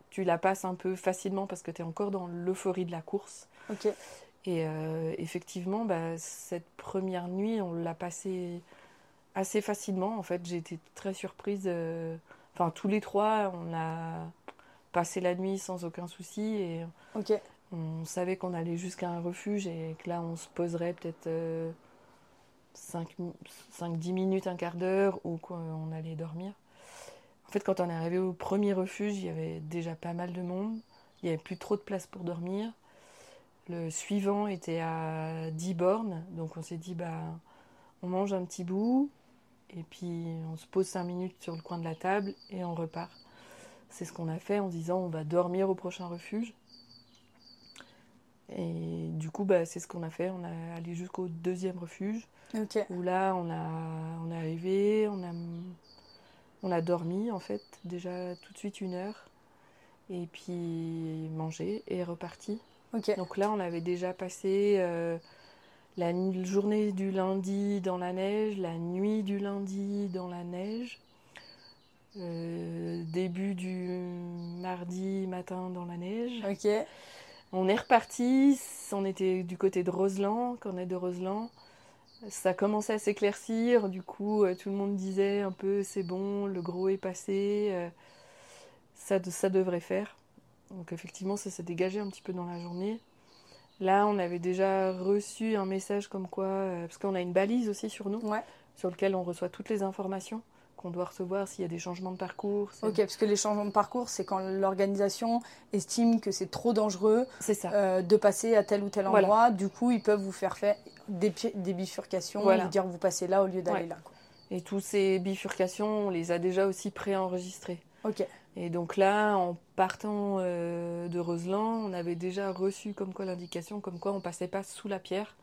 tu la passes un peu facilement parce que tu es encore dans l'euphorie de la course. ok. Et euh, effectivement, bah, cette première nuit, on l'a passée assez facilement. En fait, j'ai été très surprise. euh, Enfin, tous les trois, on a passé la nuit sans aucun souci et on savait qu'on allait jusqu'à un refuge et que là, on se poserait peut-être 5-10 minutes, un quart d'heure ou qu'on allait dormir. En fait, quand on est arrivé au premier refuge, il y avait déjà pas mal de monde. Il n'y avait plus trop de place pour dormir. Le suivant était à 10 bornes, donc on s'est dit, bah, on mange un petit bout et puis on se pose 5 minutes sur le coin de la table et on repart. C'est ce qu'on a fait en disant, on va dormir au prochain refuge. Et du coup, bah, c'est ce qu'on a fait. On est allé jusqu'au deuxième refuge où là, on, a, on est arrivé, on a, on a dormi en fait, déjà tout de suite une heure, et puis mangé et reparti. Donc là, on avait déjà passé euh, la journée du lundi dans la neige, la nuit du lundi dans la neige, euh, début du mardi matin dans la neige. On est reparti, on était du côté de Roseland, quand on est de Roseland. Ça commençait à s'éclaircir, du coup euh, tout le monde disait un peu c'est bon, le gros est passé, euh, ça, ça devrait faire. Donc effectivement ça s'est dégagé un petit peu dans la journée. Là on avait déjà reçu un message comme quoi, euh, parce qu'on a une balise aussi sur nous, ouais. sur lequel on reçoit toutes les informations qu'on doit recevoir s'il y a des changements de parcours. Ok, parce que les changements de parcours, c'est quand l'organisation estime que c'est trop dangereux ça. euh, de passer à tel ou tel Voilà. endroit. Du coup, ils peuvent vous faire faire des, bifurcations, Voilà. vous dire vous passez là au lieu d'aller Ouais. là. quoi. Et tous ces bifurcations, on les a déjà aussi préenregistrées. Ok, Et donc là, en partant euh, de Roseland, on avait déjà reçu comme quoi l'indication, comme quoi on passait pas sous la pierre,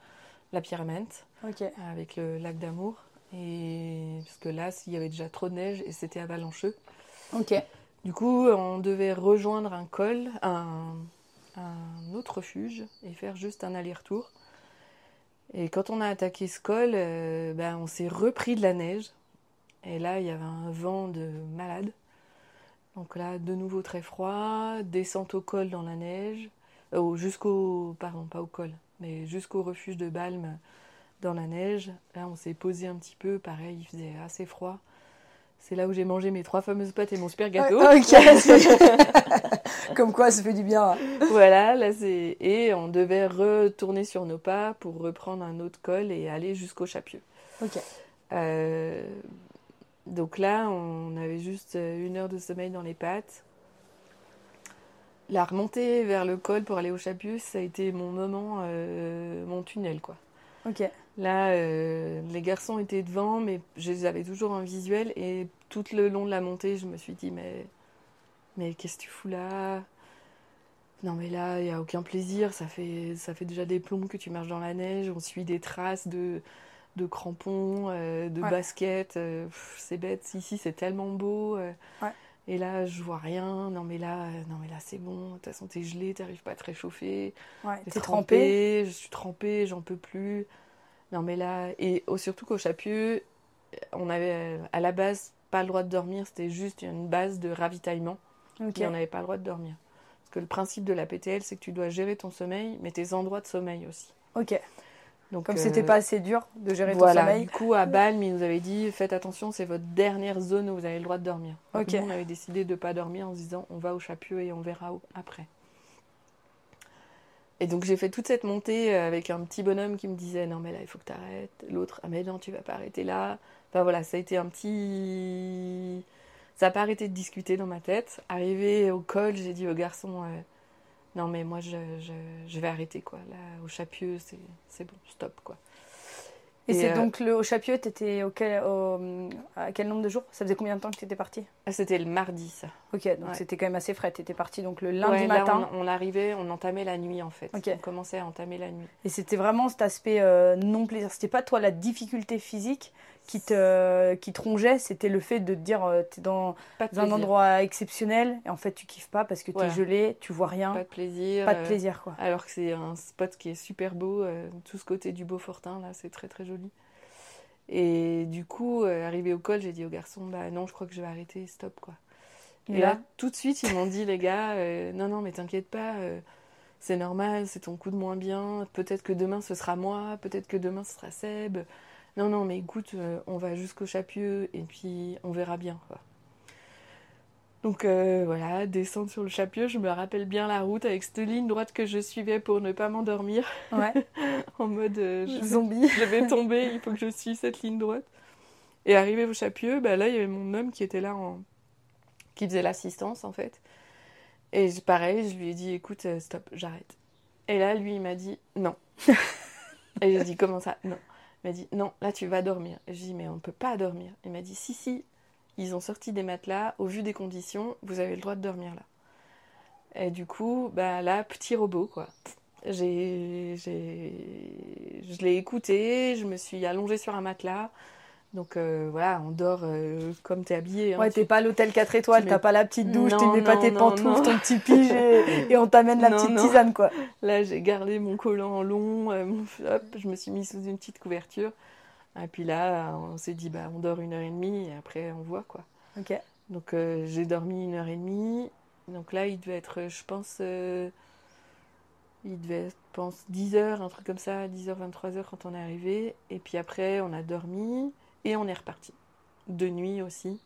la pierre Mente, ok, avec le lac d'Amour. Et parce que là, s'il y avait déjà trop de neige et c'était avalancheux. ok, Du coup, on devait rejoindre un col, un, un autre refuge et faire juste un aller-retour. Et quand on a attaqué ce col, euh, ben, on s'est repris de la neige. Et là, il y avait un vent de malade. Donc là, de nouveau très froid, descente au col dans la neige, euh, au- jusqu'au, pardon, pas au col, mais jusqu'au refuge de Balme dans la neige. Là, on s'est posé un petit peu, pareil, il faisait assez froid. C'est là où j'ai mangé mes trois fameuses pâtes et mon super gâteau. Ok. <laughs> <laughs> Comme quoi, ça fait du bien. hein. voilà, là c'est. Et on devait retourner sur nos pas pour reprendre un autre col et aller jusqu'au Chapieux. Ok, Euh, Donc là, on avait juste une heure de sommeil dans les pattes. La remontée vers le col pour aller au Chapieux, ça a été mon moment, euh, mon tunnel quoi. ok, Là, euh, les garçons étaient devant, mais je les avais toujours en visuel. Et tout le long de la montée, je me suis dit, mais, mais qu'est-ce que tu fous là? Non, mais là, il n'y a aucun plaisir. Ça fait, ça fait déjà des plombs que tu marches dans la neige. On suit des traces de, de crampons, euh, de Ouais. baskets. euh, c'est bête. Ici, c'est tellement beau. Ouais. Et là, je vois rien. Non, mais là, non, mais là, c'est bon. De toute façon, t'es gelé, t'arrives pas à te réchauffer. ouais. T'es trempé. je suis trempée, j'en peux plus. Non mais là, et surtout qu'au Chapieux, on avait euh, à la base pas le droit de dormir, c'était juste une base de ravitaillement, Ok, et on n'avait pas le droit de dormir. Parce que le principe de la PTL, c'est que tu dois gérer ton sommeil, mais tes endroits de sommeil aussi. ok. Donc, Comme euh, c'était pas assez dur de gérer voilà, ton sommeil. du coup à Balme, ils nous avaient dit faites attention, c'est votre dernière zone où vous avez le droit de dormir. Donc, nous, on avait décidé de pas dormir en se disant on va au Chapieux et on verra où- après. Et donc j'ai fait toute cette montée euh, avec un petit bonhomme qui me disait non mais là il faut que tu arrêtes, l'autre ah mais non tu vas pas arrêter là. Enfin voilà, ça a été un petit ça n'a pas arrêté de discuter dans ma tête. Arrivé au col, j'ai dit au garçon euh, non mais moi je, je, vais arrêter quoi. Là au Chapieux, c'est bon, stop quoi. Et, Et, c'est euh, donc le, au Chapieux, t'étais au quel, au- à quel nombre de jours? Ça faisait combien de temps que tu étais parti C'était le mardi, ça. Ok, donc Ouais. c'était quand même assez frais. Tu étais parti donc le lundi Ouais, là, matin. on, on arrivait, on entamait la nuit, en fait. On commençait à entamer la nuit. Et c'était vraiment cet aspect euh, non plaisir. C'était pas toi la difficulté physique qui te, qui te rongeait, c'était le fait de te dire euh, t'es dans un endroit exceptionnel et en fait tu kiffes pas parce que t'es Voilà. gelé, tu vois rien, Pas de plaisir. pas de euh, plaisir quoi. Alors que c'est un spot qui est super beau, euh, tout ce côté du Beaufortin, là, c'est très très joli. Et du coup, euh, arrivé au col, j'ai dit aux garçons, bah non, je crois que je vais arrêter, stop quoi. Et là, tout de suite, ils m'ont dit, les gars, non, non, mais t'inquiète pas, c'est normal, c'est ton coup de moins bien, peut-être que demain ce sera moi, peut-être que demain ce sera Seb. Non, non, mais écoute, euh, on va jusqu'au Chapieux et puis on verra bien quoi. Donc euh, voilà, descendre sur le Chapieux, je me rappelle bien la route avec cette ligne droite que je suivais pour ne pas m'endormir, Ouais, <laughs> en mode euh, je, vais, zombie. <laughs> je vais tomber, il faut que je suive cette ligne droite. Et arrivé au Chapieux, bah là il y avait mon homme qui était là, en... qui faisait l'assistance en fait. Et pareil, je lui ai dit écoute, stop, j'arrête. Et là lui il m'a dit non. <laughs> Et j'ai dit comment ça Non. Il m'a dit non, là tu vas dormir. Je dis mais on ne peut pas dormir. Il m'a dit si si, ils ont sorti des matelas, au vu des conditions, vous avez le droit de dormir là. Et du coup, bah là, petit robot quoi. J'ai, j'ai, je l'ai écouté, je me suis allongée sur un matelas. Donc euh, voilà, on dort euh, comme t'es habillé. hein. Ouais, t'es pas à l'hôtel 4 étoiles, tu t'as mets- pas la petite douche, tu mets pas tes pantoufles, ton petit pige et, <laughs> et on t'amène la Non, petite non. tisane quoi. Là, j'ai gardé mon collant long, euh, mon- hop, je me suis mis sous une petite couverture. Et puis là, on s'est dit, bah, on dort une heure et demie et après on voit quoi. Ok. Donc euh, j'ai dormi une heure et demie. Donc là, il devait être, je pense, euh, il devait être, je pense, 10 heures, un truc comme ça, 10 heures, 23 heures quand on est arrivé. Et puis après, on a dormi et on est reparti. De nuit aussi.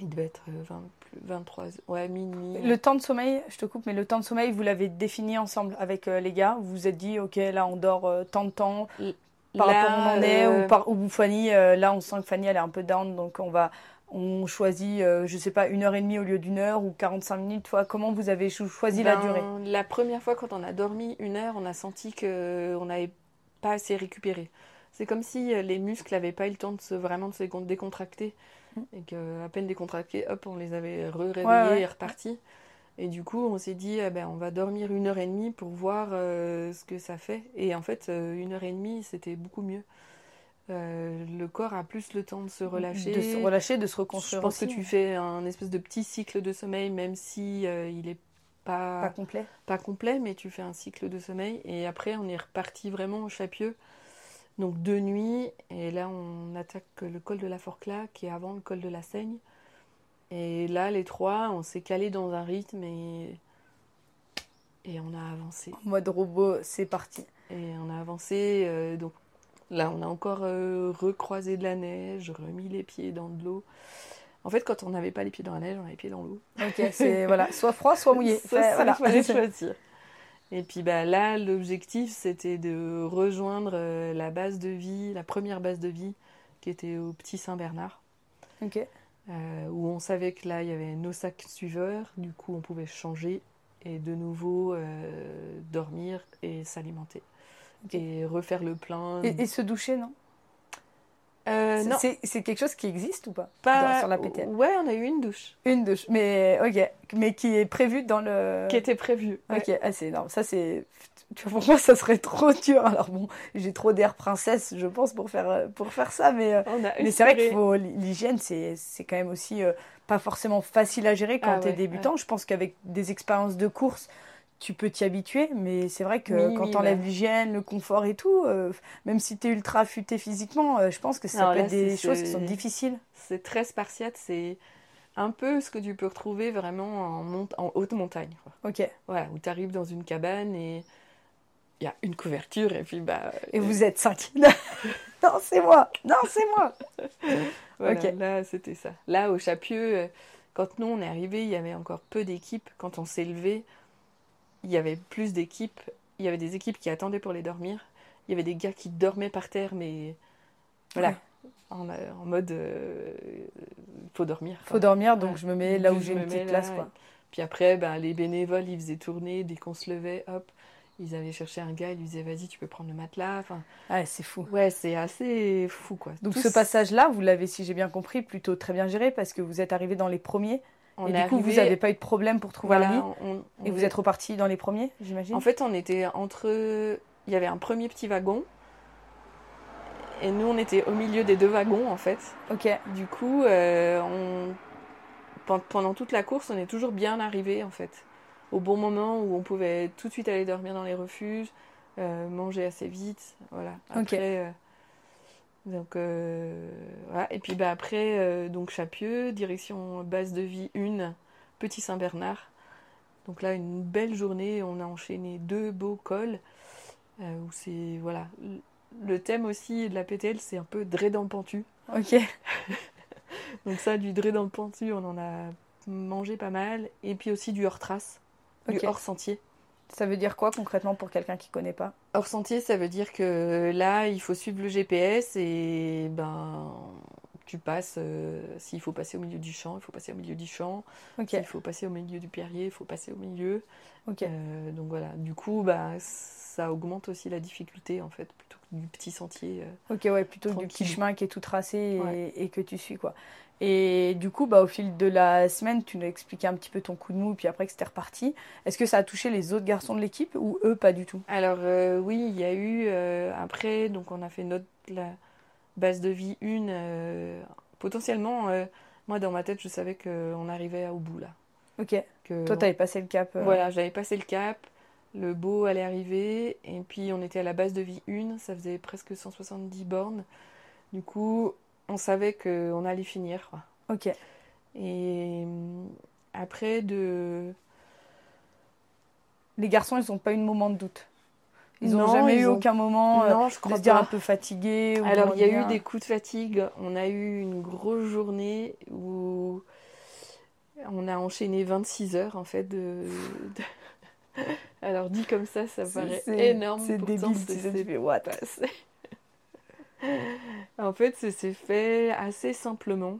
Il devait être euh, 20, plus- 23, ouais, minuit. Le temps de sommeil, je te coupe, mais le temps de sommeil, vous l'avez défini ensemble avec euh, les gars. Vous vous êtes dit, ok, là on dort euh, tant de temps par Là, rapport où on en est, euh, ou, par, ou Fanny, euh, là on sent que Fanny elle est un peu down, donc on va, on choisit, euh, je sais pas, une heure et demie au lieu d'une heure ou 45 minutes. Toi, comment vous avez cho- choisi la Ben, durée? La première fois, quand on a dormi une heure, on a senti qu'on n'avait pas assez récupéré. C'est comme si euh, les muscles n'avaient pas eu le temps de se, vraiment de se décon- décontracter. Mm. Et qu'à peine décontractés, hop, on les avait Ouais, ouais. et repartis. Et du coup, on s'est dit, eh ben, on va dormir une heure et demie pour voir euh, ce que ça fait. Et en fait, euh, une heure et demie, c'était beaucoup mieux. Euh, le corps a plus le temps de se relâcher. De se relâcher, de se Je reconstruire pense que tu fais un espèce de petit cycle de sommeil, même si il est pas, Pas complet. pas complet, mais tu fais un cycle de sommeil. Et après, on est reparti vraiment au Chapieux. Donc deux nuits. Et là, on attaque le col de la Forclaz, qui est avant le col de la Seigne. Et là, les trois, on s'est calé dans un rythme et, et on a avancé. En mode robot, c'est parti. Et on a avancé. euh, donc là, on a encore euh, recroisé de la neige, remis les pieds dans de l'eau. En fait, quand on n'avait pas les pieds dans la neige, on avait les pieds dans l'eau. Ok, c'est voilà, soit froid, soit mouillé. <laughs> Ça, Fait, ça, voilà. <laughs> choisir. Et puis bah, là, l'objectif, c'était de rejoindre euh, la base de vie, la première base de vie, qui était au Petit Saint-Bernard, Ok. euh, où on savait que là, il y avait nos sacs suiveurs. Du coup, on pouvait changer et de nouveau euh, dormir et s'alimenter. Et refaire le plein. Et, et se doucher, non? Euh, C'est c'est quelque chose qui existe ou pas, pas dans- sur la PTL Ouais, on a eu une douche Une douche, mais ok, mais qui est prévue dans le. qui était prévue. ouais. Ok, ah, c'est énorme. Ça, c'est. Tu vois, pour moi, ça serait trop dur. Alors bon, j'ai trop d'air princesse, je pense, pour faire, pour faire ça, mais. euh, Mais c'est vrai qu'il faut l'hygiène, c'est c'est quand même aussi euh, pas forcément facile à gérer quand Ah tu es ouais, débutant. Je pense qu'avec des expériences de course, tu peux t'y habituer, mais c'est vrai que Oui, quand oui, tu enlèves bah. l'hygiène, le confort et tout, euh, même si tu es ultra affûté physiquement, euh, je pense que ça Alors peut là, être des choses qui sont difficiles. C'est très spartiate, c'est un peu ce que tu peux retrouver vraiment en, mont- en haute montagne. quoi. Ok. Voilà, où tu arrives dans une cabane et il y a une couverture et puis bah. Et euh, vous êtes cinq. <laughs> non, c'est moi. Non, c'est moi. <laughs> voilà, ok. Là, c'était ça. Là, au Chapieux, euh, quand nous on est arrivés, il y avait encore peu d'équipes. Quand on s'est levé, il y avait plus d'équipes. Il y avait des équipes qui attendaient pour les dormir. Il y avait des gars qui dormaient par terre, mais voilà, Ouais. en, euh, en mode euh, faut dormir. Faut dormir, donc Ouais. je me mets là où j'ai une petite là, place, quoi. Puis après, ben, les bénévoles, ils faisaient tourner dès qu'on se levait, hop, ils avaient cherché un gars, ils lui disaient vas-y, tu peux prendre le matelas. Enfin, Ah, c'est fou. ouais, c'est assez fou quoi. Donc Tous- ce passage-là, vous l'avez, si j'ai bien compris, plutôt très bien géré parce que vous êtes arrivé dans les premiers. On et du coup, vous n'avez pas eu de problème pour trouver voilà, un lit. on- on Et vous est- êtes reparti dans les premiers, j'imagine? En fait, on était entre. Il y avait un premier petit wagon. Et nous, on était au milieu des deux wagons, en fait. Ok, Du coup, euh, on... pendant toute la course, on est toujours bien arrivé, en fait. Au bon moment où on pouvait tout de suite aller dormir dans les refuges, euh, manger assez vite. Voilà. Après, Ok. euh, donc, euh, voilà. Et puis, bah, après, euh, donc, Chapieux, direction base de vie 1, Petit Saint-Bernard. Donc là, une belle journée. On a enchaîné deux beaux cols. euh, où c'est. Voilà. Le thème aussi de la PTL, c'est un peu Dré dans le pentu. ok. <laughs> Donc ça, du dré dans le pentu, on en a mangé pas mal. Et puis aussi du hors-trace, Ok. du hors-sentier. Ça veut dire quoi concrètement pour quelqu'un qui connaît pas? Hors-sentier, ça veut dire que là, il faut suivre le GPS et ben, tu passes, euh, s'il faut passer au milieu du champ, il faut passer au milieu du champ. Ok, S'il faut passer au milieu du pierrier, il faut passer au milieu. ok. Euh, donc voilà, du coup, bah, ça augmente aussi la difficulté en fait, plutôt que du petit sentier. euh. Ok, ouais, plutôt du petit chemin qui est tout tracé et, Ouais. et que tu suis, quoi. Et du coup, bah, au fil de la semaine, tu nous as expliqué un petit peu ton coup de mou, puis après que c'était reparti. Est-ce que ça a touché les autres garçons de l'équipe ou eux, pas du tout? Alors euh, oui, il y a eu euh, après, donc on a fait notre la base de vie une. euh, potentiellement, euh, moi dans ma tête, je savais qu'on arrivait au bout là. Ok. Que, Toi, t'avais passé le cap. Voilà, j'avais passé le cap, le beau allait arriver, et puis on était à la base de vie 1, ça faisait presque 170 bornes. Du coup, on savait qu'on allait finir. quoi. Ok. Et hum, après, de. Les garçons, ils n'ont pas eu de moment de doute. Ils n'ont Non, jamais eu ont- aucun moment euh, non, je de crois se dire pas. un peu fatigué. Alors, de il y a eu des coups de fatigue. On a eu une grosse journée où on a enchaîné 26 heures, en fait. De... de- <laughs> Alors, dit comme ça, ça paraît c'est- énorme. C'est débile, c'est- tu sais, tu c'est fais what passé. <laughs> En fait, ça s'est fait assez simplement.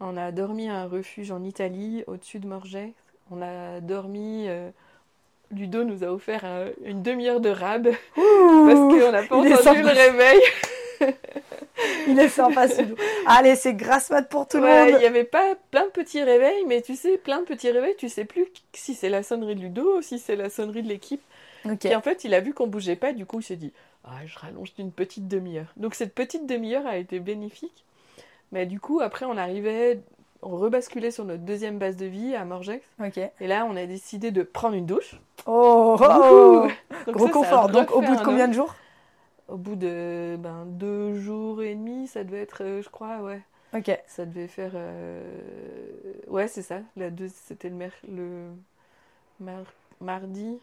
On a dormi à un refuge en Italie, au-dessus de Morges. On a dormi. euh, Ludo nous a offert un- une demi-heure de rab <laughs> parce qu'on n'a pas il entendu le réveil. <laughs> Il est sympa, ce loup. Allez, c'est grasse mat pour tout Ouais, le il monde. n'y avait pas plein de petits réveils, mais tu sais, plein de petits réveils, tu sais plus si c'est la sonnerie de Ludo ou si c'est la sonnerie de l'équipe. Et en fait, il a vu qu'on bougeait pas, du coup, il s'est dit Ah, je rallonge d'une petite demi-heure. Donc, cette petite demi-heure a été bénéfique. Mais du coup, après, on arrivait, on rebasculait sur notre deuxième base de vie à Morgex. Ok. Et là, on a décidé de prendre une douche. Oh, oh, <laughs> Gros Donc ça, ça confort. Donc, au bout de combien de jours? Au bout de ben, deux jours et demi, ça devait être, euh, je crois, ouais. Ok. Ça devait faire. euh, Ouais, c'est ça. La deux... C'était le, mer... le... mar- mardi.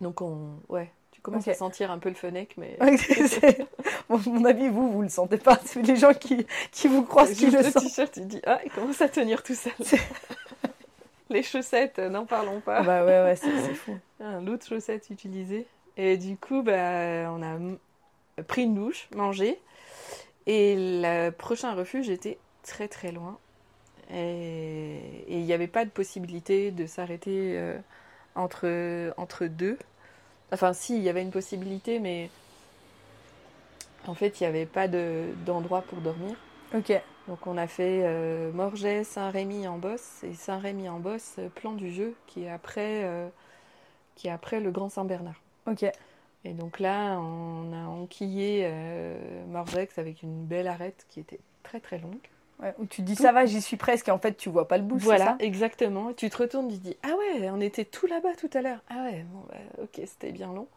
Donc, on. Ouais, tu commences Ok. à sentir un peu le fennec, mais. <laughs> Bon, mon avis, vous, vous le sentez pas. C'est les gens qui, qui vous croisent qui le le sentent. t-shirt, tu dis Ah, il commence à tenir tout seul. <laughs> Les chaussettes, euh, n'en parlons pas. Bah ouais, ouais, c'est fou. Ah, L'autre chaussette utilisée. Et du coup, bah, on a pris une douche, mangé. Et le prochain refuge était très très loin. Et et il n'y avait pas de possibilité de s'arrêter euh, entre, entre deux. Enfin, si, il y avait une possibilité, mais en fait, il n'y avait pas de- d'endroit pour dormir. Ok. Donc on a fait euh, Morges, Saint-Rémy en Bosse et Saint-Rémy en Bosse, euh, plan du jeu, qui est après, euh, qui est après le Grand Saint-Bernard. Ok. Et donc là, on a enquillé euh, Morgex avec une belle arête qui était très très longue. Ouais, où tu dis ça va, j'y suis presque, et en fait, tu vois pas le bout, Voilà, ça exactement. Tu te retournes, tu te dis Ah ouais, on était tout là-bas tout à l'heure. Ah ouais, bon, bah, ok, c'était bien long.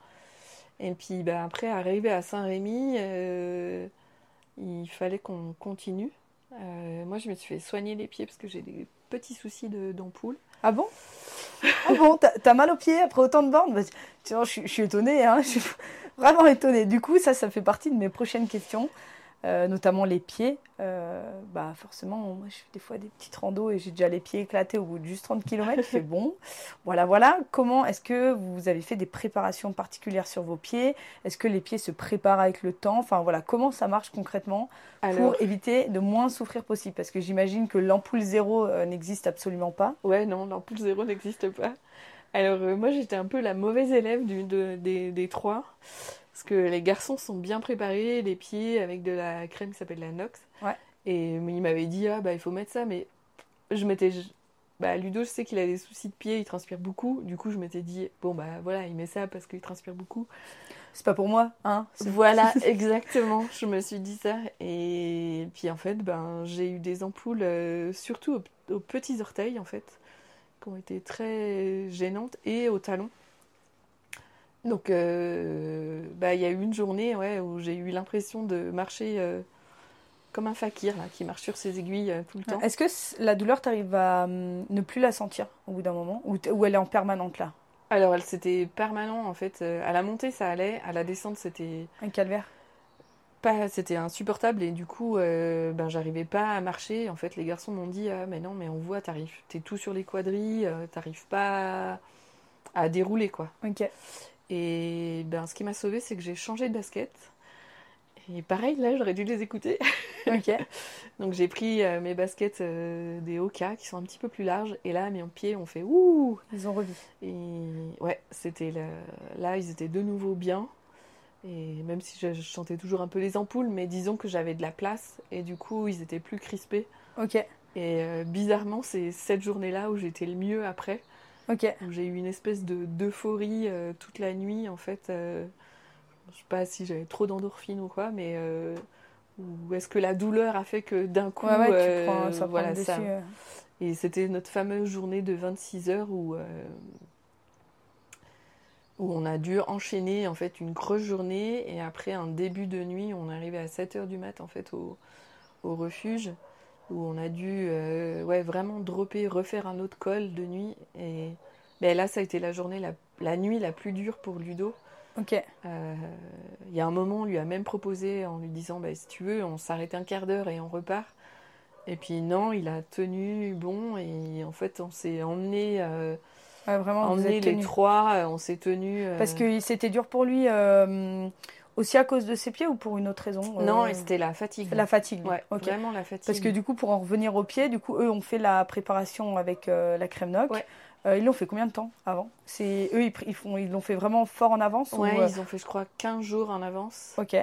Et puis bah, après, arrivé à Saint-Rémy, euh, il fallait qu'on continue. Euh, moi, je me suis fait soigner les pieds parce que j'ai des petits soucis d'ampoule. Ah bon? Ah bon, t'as mal aux pieds après autant de bornes? Bah, tu vois, je, suis- je suis étonnée, hein, je suis vraiment étonnée. Du coup, ça, ça fait partie de mes prochaines questions, euh, notamment les pieds. Euh, bah forcément, moi, je fais des fois des petites randos et j'ai déjà les pieds éclatés au bout de juste 30 km. C'est bon. <laughs> Voilà, voilà. Comment est-ce que vous avez fait des préparations particulières sur vos pieds? Est-ce que les pieds se préparent avec le temps? Enfin voilà, comment ça marche concrètement Alors, pour éviter de moins souffrir possible? Parce que j'imagine que l'ampoule zéro euh, n'existe absolument pas. ouais, non, l'ampoule zéro n'existe pas. Alors, moi, j'étais un peu la mauvaise élève du, de- des, des trois. Parce que les garçons sont bien préparés, les pieds avec de la crème qui s'appelle la Nox. Ouais. Et il m'avait dit, ah bah il faut mettre ça, mais je m'étais. Bah, Ludo, je sais qu'il a des soucis de pied, il transpire beaucoup. Du coup, je m'étais dit, bon bah voilà, il met ça parce qu'il transpire beaucoup. C'est pas pour moi, hein Voilà, <laughs> exactement. Je me suis dit ça. Et puis en fait, ben, j'ai eu des ampoules, euh, surtout aux, aux petits orteils, en fait, qui ont été très gênantes, et aux talons. Donc, euh, bah, il y a eu une journée ouais, où j'ai eu l'impression de marcher euh, comme un fakir, là, qui marche sur ses aiguilles euh, tout le temps. Est-ce que la douleur, t'arrives à hum, ne plus la sentir au bout d'un moment ou, elle est en permanente là? Alors, elle c'était permanent, en fait. Euh, À la montée, ça allait. À la descente, c'était Un calvaire? pas, c'était insupportable et du coup, ben j'arrivais pas à marcher. En fait, les garçons m'ont dit ah mais non mais on voit, t'arrives, t'es tout sur les quadrilles, t'arrives pas à, à dérouler quoi. Ok. Et ben ce qui m'a sauvé, c'est que j'ai changé de basket. Et pareil, là, j'aurais dû les écouter. <laughs> Ok. Donc j'ai pris euh, mes baskets euh, des Oka qui sont un petit peu plus larges. Et là, mes pieds ont fait ouh. Ils ont revu. Et ouais, c'était là, là, ils étaient de nouveau bien. Et même si je, je sentais toujours un peu les ampoules, mais disons que j'avais de la place et du coup, ils étaient plus crispés. Ok. Et euh, bizarrement, c'est cette journée-là où j'étais le mieux après, J'ai eu une espèce de d'euphorie euh, toute la nuit en fait. euh, je sais pas si j'avais trop d'endorphines ou quoi, mais euh, ou est-ce que la douleur a fait que d'un coup, Ouais, ouais, tu prends, ça voilà dessus. ça. Et c'était notre fameuse journée de 26 heures où, où on a dû enchaîner en fait une grosse journée et après un début de nuit, on est arrivé à 7 heures du mat en fait au, au refuge où on a dû euh, ouais, vraiment dropper, refaire un autre col de nuit. Et ben là, ça a été la journée, la, la nuit la plus dure pour Ludo. Ok. Euh, Il y a un moment, on lui a même proposé en lui disant bah, si tu veux, on s'arrête un quart d'heure et on repart. Et puis non, il a tenu bon et en fait, on s'est emmené, euh, Ouais, vraiment, vous emmené êtes les tenus. trois, euh, on s'est tenu. euh, Parce que c'était dur pour lui euh, aussi à cause de ses pieds ou pour une autre raison euh, non, c'était la fatigue. la fatigue. Ouais, vraiment la fatigue. Parce que du coup, pour en revenir aux pieds, du coup, eux ont fait la préparation avec euh, la crème Noc. Ouais. Euh, ils l'ont fait combien de temps avant? C'est eux, ils, pr- ils font, ils l'ont fait vraiment fort en avance ou, ouais, ils ont fait, je crois, 15 jours en avance. Ok.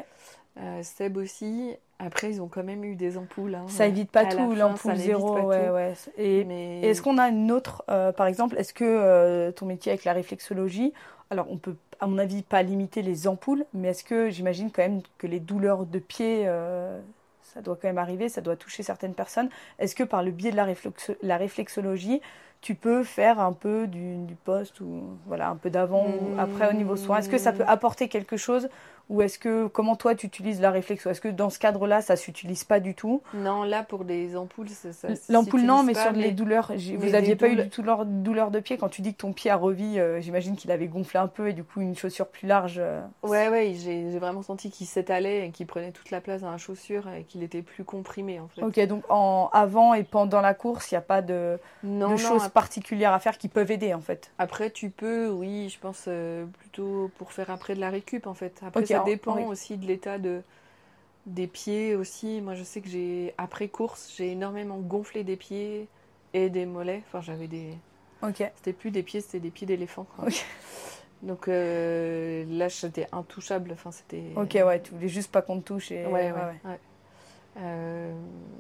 Seb aussi. Après, ils ont quand même eu des ampoules. hein. Ça évite pas À tout, l'ampoule zéro. pas Ouais, tout. ouais. Et, Mais... et est-ce qu'on a une autre, par exemple, est-ce que ton métier avec la réflexologie, alors on peut, à mon avis, pas limiter les ampoules, mais est-ce que j'imagine quand même que les douleurs de pied, euh, ça doit quand même arriver, ça doit toucher certaines personnes. Est-ce que par le biais de la, réflexo- la réflexologie, tu peux faire un peu du, du poste ou voilà un peu d'avant ou après au niveau soin Est-ce que ça peut apporter quelque chose ou est-ce que comment toi tu utilises la réflexion? Est-ce que dans ce cadre-là, ça s'utilise pas du tout? Non, là, pour les ampoules, ça, ça L'ampoule non, mais sur les douleurs, vous mais aviez des pas eu douleurs- du tout leur douleur de pied? Quand tu dis que ton pied a revis. euh, J'imagine qu'il avait gonflé un peu et du coup une chaussure plus large. euh, Ouais, ouais, j'ai vraiment senti qu'il s'étalait et qu'il prenait toute la place dans la chaussure et qu'il était plus comprimé, en fait. Ok, donc en avant et pendant la course, il n'y a pas de, Non, de non, choses particulières à faire qui peuvent aider en fait? après, tu peux, oui, je pense euh, plutôt pour faire après de la récup, en fait. Après, ça en- dépend aussi de l'état de, des pieds aussi. Moi, je sais que j'ai, après course, j'ai énormément gonflé des pieds et des mollets. Enfin, j'avais des... Ok. C'était plus des pieds, c'était des pieds d'éléphant, quoi. Ok. Donc euh, là, j'étais intouchable. Enfin, c'était... Ok, ouais, tu voulais juste pas qu'on te touche et. Ouais, ouais, ouais. Euh,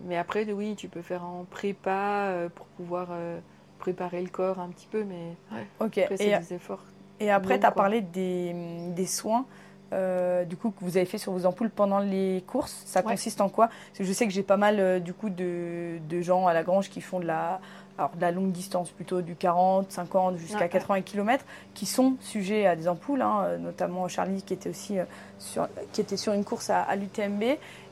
mais après, oui, tu peux faire en prépa euh, pour pouvoir euh, préparer le corps un petit peu, mais Ok. après, Et, des efforts. et après, tu as quoi. parlé des, des soins. Euh, du coup que vous avez fait sur vos ampoules pendant les courses, ça Ouais. consiste en quoi? Parce que je sais que j'ai pas mal euh, du coup de, de gens à la grange qui font de la, alors, de la longue distance, plutôt du 40, 50 jusqu'à Ouais, ouais. 80 km, qui sont sujets à des ampoules, hein, euh, notamment Charlie qui était aussi euh, sur, qui était sur une course à, à l'UTMB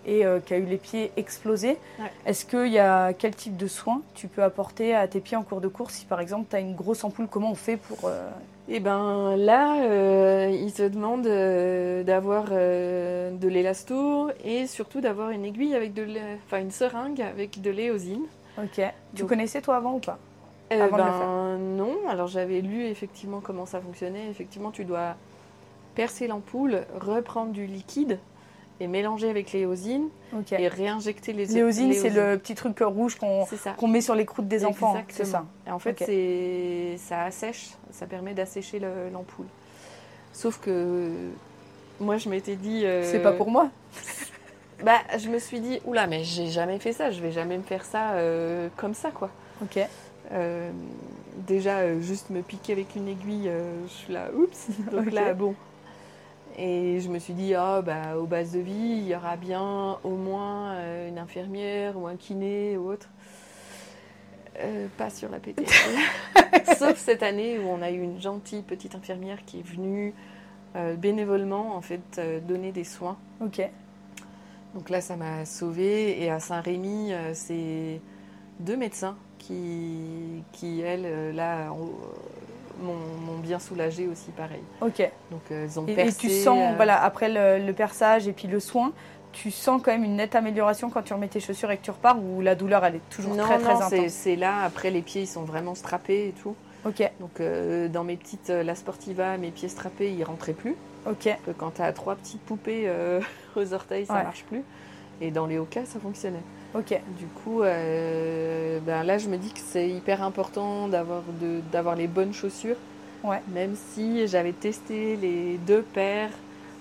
et qui a eu les pieds explosés. Ouais. Est-ce qu'il y a quel type de soins tu peux apporter à tes pieds en cours de course? Si par exemple tu as une grosse ampoule, comment on fait pour... Et ben là, euh, ils te demandent euh, d'avoir euh, de l'élasto et surtout d'avoir une aiguille avec de enfin une seringue avec de l'éosine. Ok. Tu Donc- connaissais toi avant ou pas? Eh Avant de le ben non, alors j'avais lu effectivement comment ça fonctionnait. Effectivement, tu dois percer l'ampoule, reprendre du liquide et mélanger avec l'éosine Ok. et réinjecter les L'éosine, c'est le petit truc rouge qu'on met sur les croûtes des enfants. C'est ça. Et en fait, Ok. c'est ça assèche, ça permet d'assécher le- l'ampoule. Sauf que moi, je m'étais dit. euh, C'est pas pour moi. <laughs> Bah, je me suis dit, oula, mais j'ai jamais fait ça, je vais jamais me faire ça euh, comme ça, quoi. Ok. Euh, déjà, juste me piquer avec une aiguille, je suis là, oups. <laughs> Donc là, bon. Et je me suis dit, ah, bah, aux bases de vie, il y aura bien au moins euh, une infirmière ou un kiné ou autre. Euh, pas sur la PTL. <laughs> Sauf cette année où on a eu une gentille petite infirmière qui est venue euh, bénévolement en fait donner des soins. Ok. Donc là, ça m'a sauvée. Et à Saint-Rémy, c'est deux médecins qui, qui elles, là, ont- m'ont bien soulagée aussi, pareil. Ok. Donc, euh, elles ont Et, et percé. tu sens, euh, voilà, après le, le perçage et puis le soin, tu sens quand même une nette amélioration quand tu remets tes chaussures et que tu repars ou la douleur elle est toujours non, très très non, c'est- intense. c'est là. Après, les pieds, ils sont vraiment strappés et tout. Ok. Donc, euh, dans mes petites euh, La Sportiva, mes pieds strappés, ils rentraient plus. Ok. Parce que quand tu as trois petites poupées euh, <laughs> aux orteils, ça Ouais. marche plus. Et dans les Oka, ça fonctionnait. Ok. Du coup, euh, ben là, je me dis que c'est hyper important d'avoir de- d'avoir les bonnes chaussures. Ouais. Même si j'avais testé les deux paires.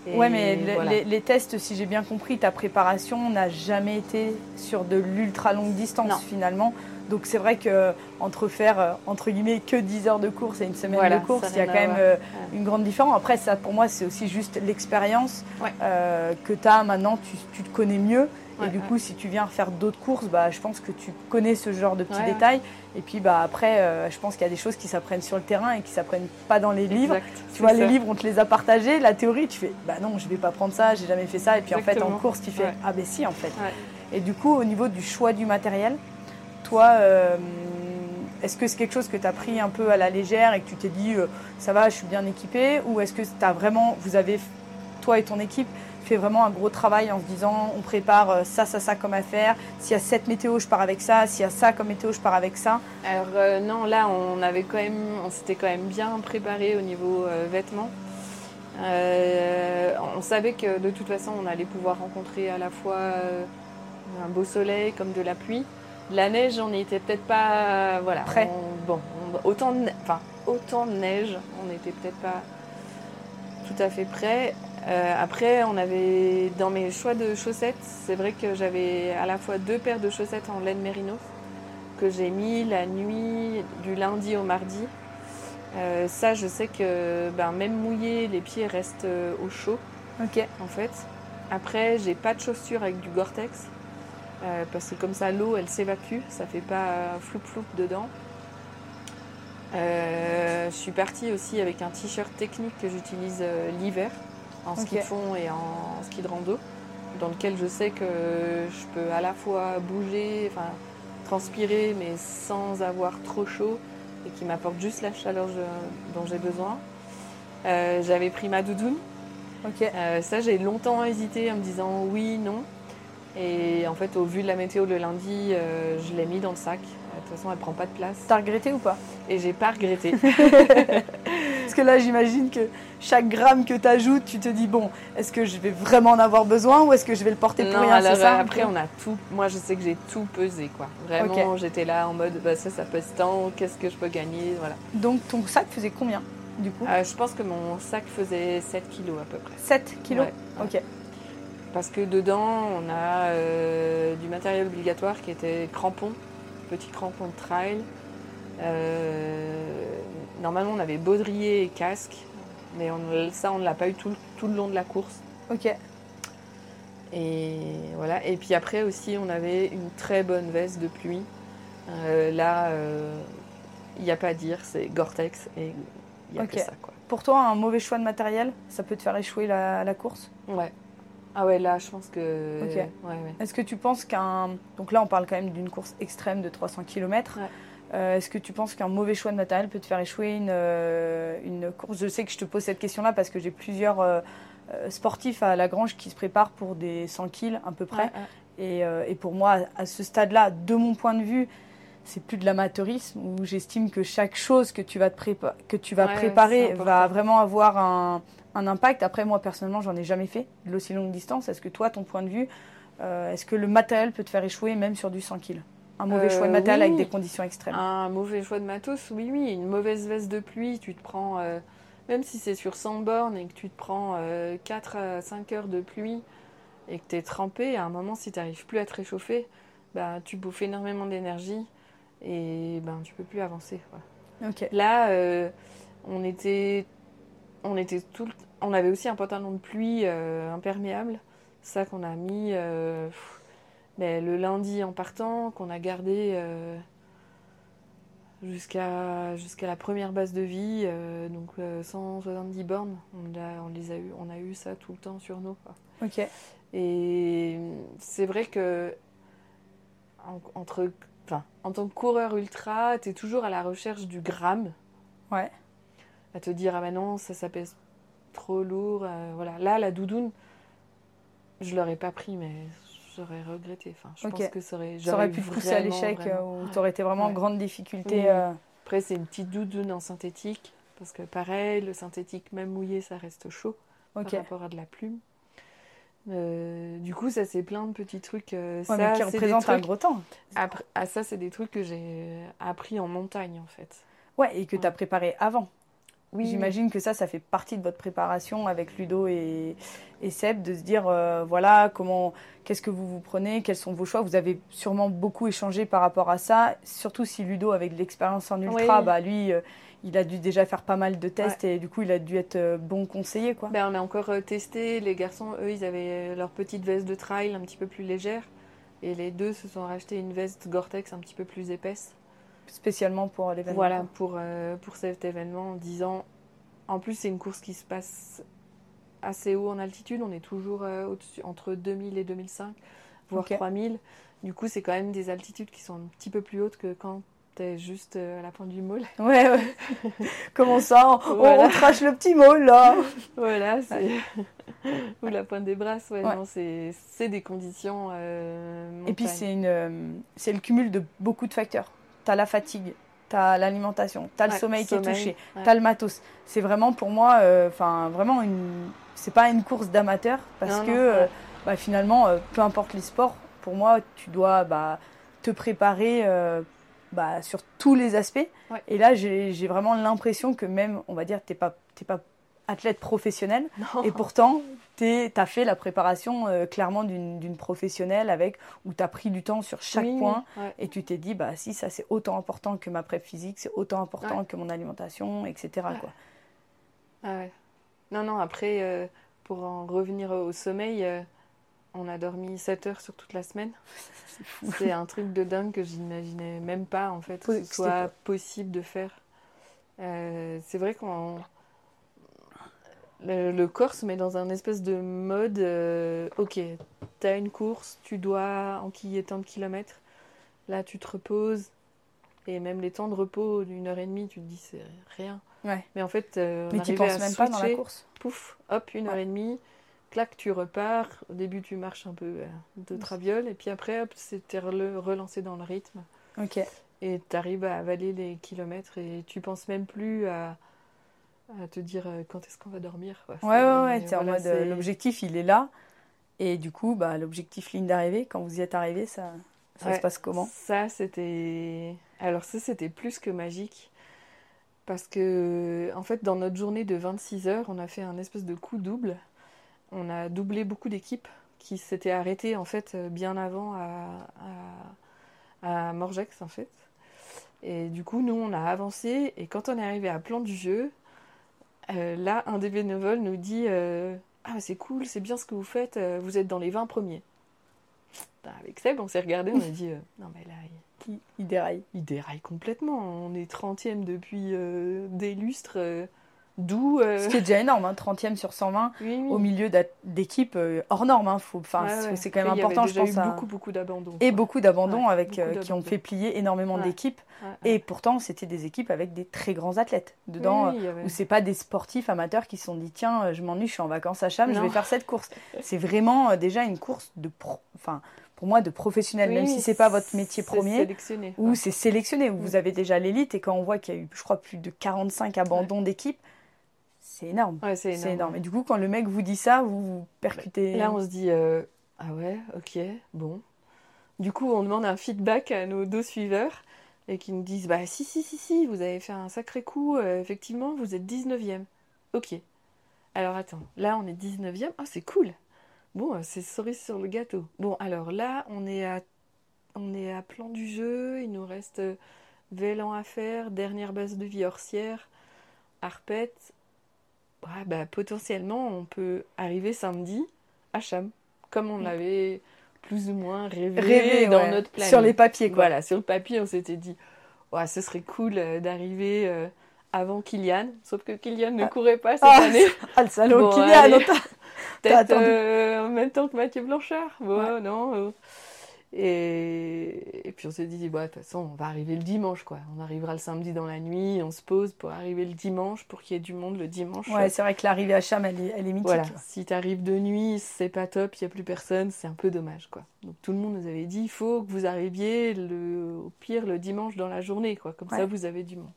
et ouais, mais voilà. les, les tests, si j'ai bien compris, ta préparation n'a jamais été sur de l'ultra longue distance Non. finalement. Donc c'est vrai que entre faire euh, entre guillemets que 10 heures de course et une semaine Voilà, de course, il y a quand même euh, une grande différence. Après, ça pour moi, c'est aussi juste l'expérience Ouais. euh, que tu as maintenant, tu, tu te connais mieux. Ouais, et du coup, si tu viens faire d'autres courses, bah, je pense que tu connais ce genre de petits détails. Et puis bah, après, euh, je pense qu'il y a des choses qui s'apprennent sur le terrain et qui s'apprennent pas dans les livres. Exact, Tu vois, les livres, on te les a partagés. La théorie, tu fais, bah non, je vais pas prendre ça, j'ai jamais fait ça. Et puis en fait, en course, tu fais, Ouais. ah ben si, en fait. Ouais. Et du coup, au niveau du choix du matériel, toi, euh, est-ce que c'est quelque chose que tu as pris un peu à la légère et que tu t'es dit, euh, ça va, je suis bien équipée Ou est-ce que tu as vraiment, vous avez, toi et ton équipe, fait vraiment un gros travail en se disant, on prépare euh, ça, ça, ça comme affaire. S'il y a cette météo, je pars avec ça. S'il y a ça comme météo, je pars avec ça. Alors euh, non, là, on avait quand même, on s'était quand même bien préparé au niveau euh, vêtements. Euh, on savait que de toute façon, on allait pouvoir rencontrer à la fois un beau soleil comme de la pluie. La neige, on n'était peut-être pas, voilà. Prêt. on- bon, on- autant, de, enfin, autant de neige, on n'était peut-être pas tout à fait prêt. Euh, après, on avait dans mes choix de chaussettes, c'est vrai que j'avais à la fois deux paires de chaussettes en laine mérinos que j'ai mis la nuit du lundi au mardi. Euh, ça, je sais que ben, même mouillé, les pieds restent euh, au chaud Ok. en fait. Après, j'ai pas de chaussures avec du Gore-Tex euh, parce que comme ça, l'eau elle s'évacue, ça fait pas floup floup dedans. Je suis partie aussi avec un t-shirt technique que j'utilise l'hiver en ski Ok. de fond et en ski de rando, dans lequel je sais que je peux à la fois bouger, enfin transpirer, mais sans avoir trop chaud et qui m'apporte juste la chaleur je- dont j'ai besoin. Euh, J'avais pris ma doudoune. Ok. Euh, ça, j'ai longtemps hésité en me disant oui, non. Et en fait, au vu de la météo le lundi, euh, je l'ai mis dans le sac. De toute façon, elle prend pas de place. T'as regretté ou pas? Et j'ai pas regretté. <laughs> Parce que là, j'imagine que chaque gramme que tu ajoutes, tu te dis bon, est-ce que je vais vraiment en avoir besoin ou est-ce que je vais le porter pour non, rien alors ça après, on a tout. Moi, je sais que j'ai tout pesé, quoi. Vraiment, j'étais là en mode, bah, ça, ça pèse tant. Qu'est-ce que je peux gagner, voilà. Donc ton sac faisait combien du coup? Euh, je pense que mon sac faisait 7 kilos à peu près. 7 kilos? Ouais. Ok. Parce que dedans, on a euh, du matériel obligatoire qui était crampons, petits crampons de trail. Euh, normalement, on avait baudrier et casque, mais on- ça, on ne l'a pas eu tout, tout le long de la course. Ok. Et voilà. Et puis après aussi, on avait une très bonne veste de pluie. Euh, là, il n'y a pas à dire, c'est Gore-Tex et il n'y a que ça, quoi. Pour toi, un mauvais choix de matériel, ça peut te faire échouer la, la course? Ouais. Ah ouais, là, je pense que. Ok. Ouais, ouais. Est-ce que tu penses qu'un. Donc là, on parle quand même d'une course extrême de 300 km. Ouais. Est-ce que tu penses qu'un mauvais choix de matériel peut te faire échouer une, euh, une course? Je sais que je te pose cette question-là parce que j'ai plusieurs euh, euh, sportifs à Lagrange qui se préparent pour des 100 kills à peu près. Ouais, ouais. Et, euh, et pour moi, à ce stade-là, de mon point de vue, c'est plus de l'amateurisme où j'estime que chaque chose que tu vas, te prépa- que tu vas Ouais, préparer va vraiment avoir un, un impact. Après, moi, personnellement, j'en ai jamais fait de l'aussi longue distance. Est-ce que toi, ton point de vue, euh, est-ce que le matériel peut te faire échouer même sur du 100 kg Un mauvais choix de matériel avec des conditions extrêmes Un mauvais choix de matos, oui, oui. Une mauvaise veste de pluie, tu te prends, même si c'est sur 100 bornes et que tu te prends 4 à 5 heures de pluie et que tu es trempé, à un moment, si tu n'arrives plus à te réchauffer, bah, tu bouffes énormément d'énergie et ben, tu peux plus avancer. Là, euh, on était, on était tout, on avait aussi un pantalon de pluie euh, imperméable, ça qu'on a mis euh, ben, le lundi en partant, qu'on a gardé jusqu'à jusqu'à la première base de vie, donc 170 bornes. On a, on les a eu, on a eu ça tout le temps sur nous. Ok. Et c'est vrai que entre en tant que coureur ultra, tu es toujours à la recherche du gramme. Ouais. À te dire, ah ben non, ça, ça pèse trop lourd. Euh, voilà. Là, la doudoune, je l'aurais pas pris, mais j'aurais regretté. Enfin, je pense que ça aurait, ça aurait pu pousser à l'échec euh, ou tu aurais été vraiment en grande difficulté. Euh. Après, c'est une petite doudoune en synthétique. Parce que pareil, le synthétique, même mouillé, ça reste chaud par rapport à de la plume. Euh, du coup, ça c'est plein de petits trucs. Euh, ça, qui représentent un gros temps. Après, ah, ça, c'est des trucs que j'ai appris en montagne en fait. Ouais, et que tu as préparé avant. Oui. J'imagine que ça, ça fait partie de votre préparation avec Ludo et, et Seb, de se dire euh, voilà, comment, qu'est-ce que vous vous prenez, quels sont vos choix. Vous avez sûrement beaucoup échangé par rapport à ça, surtout si Ludo, avec l'expérience en ultra, bah lui il a dû déjà faire pas mal de tests et du coup il a dû être euh, bon conseiller quoi. Ben, on a encore euh, testé, les garçons eux ils avaient leur petite veste de trail un petit peu plus légère et les deux se sont rachetés une veste Gore-Tex un petit peu plus épaisse. Spécialement pour l'événement. Voilà, pour, euh, pour cet événement en disant en plus c'est une course qui se passe assez haut en altitude, on est toujours entre 2000 et 2005 voire 3000. Du coup c'est quand même des altitudes qui sont un petit peu plus hautes que quand T'es juste euh, à la pointe du môle. Ouais, ouais. <laughs> Comment ça on, trache le petit môle, là <laughs> Voilà, c'est... <laughs> Ou la pointe des bras, ouais, Non, c'est, c'est des conditions euh, Et puis, c'est, une, euh, c'est le cumul de beaucoup de facteurs. T'as la fatigue, t'as l'alimentation, t'as le sommeil, qui est touché, t'as le matos. C'est vraiment, pour moi, enfin, vraiment, une... c'est pas une course d'amateur, parce que, bah, finalement, peu importe les sports, pour moi, tu dois bah, te préparer bah, sur tous les aspects. Et là, j'ai vraiment l'impression que même, on va dire, tu n'es pas, pas athlète professionnel. Et pourtant, tu as fait la préparation euh, clairement d'une professionnelle avec, où tu as pris du temps sur chaque point. Et tu t'es dit, bah si, ça c'est autant important que ma prep physique, c'est autant important que mon alimentation, etc. Quoi. Ah ouais. Non, non, après, euh, pour en revenir au sommeil, euh, on a dormi 7 heures sur toute la semaine. <laughs> C'est un truc de dingue que j'imaginais même pas en fait que ce soit possible de faire. C'est vrai qu'on le, corps se met dans un espèce de mode euh, ok, tu as une course, tu dois enquiller tant de kilomètres. Là, tu te reposes. Et même les temps de repos d'une heure et demie, tu te dis c'est rien. Mais en fait, euh, Mais tu penses même pas dans la course. Pouf, hop, une heure et demie clac, tu repars. Au début, tu marches un peu euh, de traviole, et puis après, hop, c'était relancé dans le rythme. Ok. Et tu arrives à avaler les kilomètres, et tu penses même plus à, à te dire euh, quand est-ce qu'on va dormir. Ouais, ouais, ouais. es en mode, euh, l'objectif, il est là. Et du coup, bah, l'objectif ligne d'arrivée, quand vous y êtes arrivé, ça, ça se passe comment? Ça, c'était. Alors, ça, c'était plus que magique. Parce que, en fait, dans notre journée de 26 heures, on a fait un espèce de coup double on a doublé beaucoup d'équipes qui s'étaient arrêtées en fait euh, bien avant à, à, Morgex en fait. Et du coup, nous, on a avancé et quand on est arrivé à Plan du Jeu, euh, là, un des bénévoles nous dit euh, Ah, c'est cool, c'est bien ce que vous faites, vous êtes dans les 20 premiers. Avec Seb, on s'est regardé, on a dit Non, mais là, il, il, déraille. Il déraille complètement. On est 30e depuis des lustres. D'où. Euh, Ce qui est déjà énorme, hein, 30e sur 120 au milieu d'équipes euh, hors normes. Hein, c'est quand même important, je pense. beaucoup, beaucoup d'abandons. Et beaucoup d'abandons avec euh, qui ont fait plier énormément d'équipes. Et pourtant, c'était des équipes avec des très grands athlètes dedans, où c'est pas des sportifs amateurs qui se sont dit tiens, je m'ennuie, je suis en vacances à Cham, je vais faire cette course. <laughs> c'est vraiment déjà une course de pro... enfin, pour moi, de professionnel, même si c'est pas votre métier premier, sélectionné, ou c'est sélectionné, où vous avez déjà l'élite, et quand on voit qu'il y a eu, je crois, plus de 45 abandons d'équipes, C'est énorme. Ouais, c'est énorme. Et du coup, quand le mec vous dit ça, vous vous percutez. Là, on se dit euh, Ah ouais, ok, bon. Du coup, on demande un feedback à nos deux suiveurs et qui nous disent Bah, si, si, si, si, vous avez fait un sacré coup, euh, effectivement, vous êtes 19e. Ok. Alors attends, là, on est 19e. Ah, c'est cool. Bon, euh, c'est cerise sur le gâteau. Bon, alors là, on est à, on est à plan du jeu. Il nous reste Vélan à faire, dernière base de vie horsière, Arpette. Ouais, bah, potentiellement, on peut arriver samedi à Cham, comme on Mm. l'avait plus ou moins rêvé, dans ouais, notre planning. sur les papiers, quoi. Voilà, sur le papier, on s'était dit, ouais, ce serait cool euh, d'arriver euh, avant Kylian, sauf que Kylian ne Ah. courait pas cette Ah, année. <laughs> Ah, le salaud, Bon, Kylian, Peut-être attendu. euh, en même temps que Mathieu Blanchard. Bon, Ouais. non. euh. Et... et puis on s'est dit, bah, de toute façon, on va arriver le dimanche, quoi. On arrivera le samedi dans la nuit, on se pose pour arriver le dimanche, pour qu'il y ait du monde le dimanche. Ouais, c'est vrai que l'arrivée à Cham, elle est, elle est mythique. Voilà, si t'arrives de nuit, c'est pas top, il n'y a plus personne, c'est un peu dommage, quoi. Donc tout le monde nous avait dit, il faut que vous arriviez le, au pire le dimanche dans la journée, quoi. Comme ça, vous avez du monde.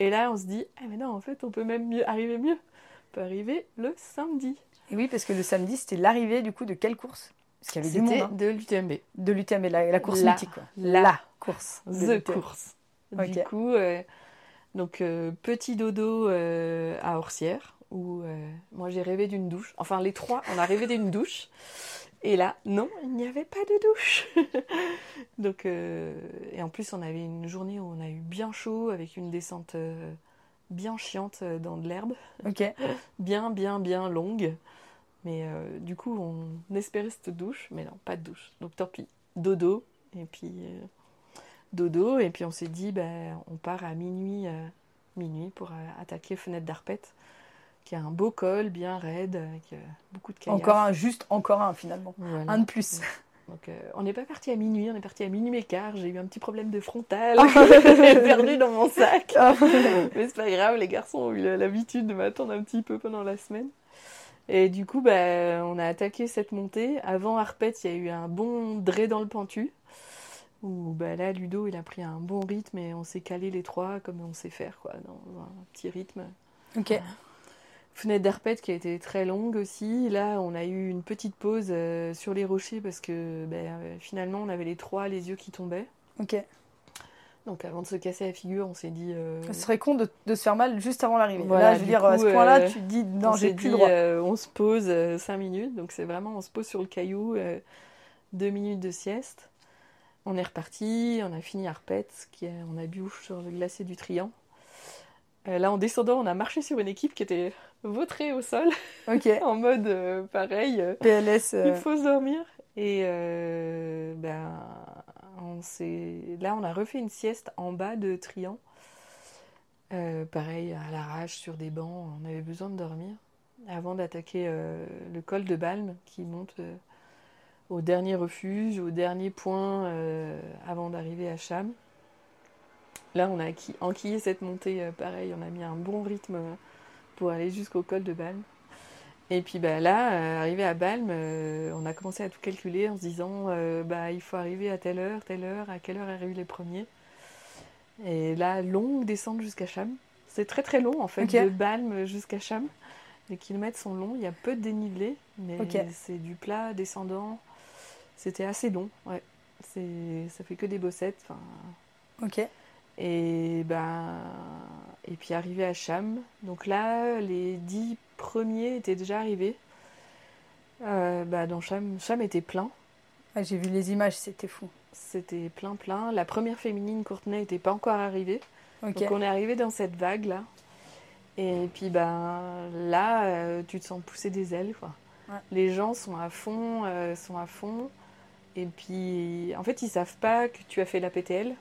Et là, on se dit, ah mais non, en fait, on peut même mieux arriver mieux. On peut arriver le samedi. Et oui, parce que le samedi, c'était l'arrivée du coup de quelle course? Parce qu'il y avait du monde. C'était hein. de l'UTMB. De l'UTMB, la, la course La- mythique. Quoi. la course. The course. Du coup, euh, donc euh, petit dodo euh, à Orsières, où moi j'ai rêvé d'une douche. Enfin, les trois, on a rêvé d'une douche. Et là, non, il n'y avait pas de douche. <laughs> donc, et en plus, on avait une journée où on a eu bien chaud, avec une descente bien chiante dans de l'herbe, Ok. <laughs> bien, bien, bien longue. Mais euh, du coup, on espérait cette douche, mais non, pas de douche. Donc tant pis, dodo, et puis euh, dodo, et puis on s'est dit, ben, on part à minuit, euh, minuit pour attaquer Fenêtre d'Arpette, qui a un beau col, bien raide, avec beaucoup de caillasse. Encore un, juste encore un finalement. Voilà. Un de plus. Donc on n'est pas parti à minuit, on est parti à minuit et quart. J'ai eu un petit problème de frontal, <laughs> j'ai perdu dans mon sac. Ah. Mais c'est pas grave, les garçons ont eu l'habitude de m'attendre un petit peu pendant la semaine. Et du coup, bah, on a attaqué cette montée. Avant Arpette, il y a eu un bon dray dans le pentu. Où bah, là, Ludo, il a pris un bon rythme et on s'est calé les trois comme on sait faire, quoi, dans un petit rythme. Ok. Fenêtre d'Arpette qui a été très longue aussi. Là, on a eu une petite pause euh, sur les rochers parce que bah, euh, finalement, on avait les trois les yeux qui tombaient. Ok. Donc avant de se casser la figure, on s'est dit... euh, Ce serait con de, de se faire mal juste avant l'arrivée. Voilà, Là, je veux dire, à ce point-là, euh, tu te dis on non, j'ai plus dit, le droit. euh, on se pose 5 minutes, donc c'est vraiment on se pose sur le caillou, 2 minutes de sieste. On est reparti, on a fini Arpette, qui est- on a bu sur le glacier du Trian. Là, en descendant, on a marché sur une équipe qui était vautrée au sol, Ok. <laughs> en mode pareil, PLS. il faut se dormir. Et ben, là, on a refait une sieste en bas de Trian. Euh, pareil, à l'arrache, sur des bancs, on avait besoin de dormir. Avant d'attaquer euh, le col de Balme, qui monte euh, au dernier refuge, au dernier point avant d'arriver à Cham. Là, on a enquillé cette montée, pareil, on a mis un bon rythme pour aller jusqu'au col de Balme. Et puis bah, là, euh, arrivé à Balm euh, on a commencé à tout calculer en se disant euh, bah, il faut arriver à telle heure, telle heure, à quelle heure arrivent les premiers. Et là, longue descente jusqu'à Cham. C'est très très long en fait, de Balm jusqu'à Cham. Les kilomètres sont longs, il y a peu de dénivelé, mais c'est du plat descendant. C'était assez long, ouais. Ça fait que des bossettes. Fin... Et, ben, et puis arrivé à Cham, donc là, les dix premier était déjà arrivé. Euh, bah, dans Cham, Cham était plein. Ah, j'ai vu les images, c'était fou. C'était plein, plein. La première féminine, Courtenay, n'était pas encore arrivée. Donc on est arrivé dans cette vague là. Et puis ben là, euh, tu te sens pousser des ailes quoi. Les gens sont à fond, euh, sont à fond. Et puis en fait, ils savent pas que tu as fait la PTL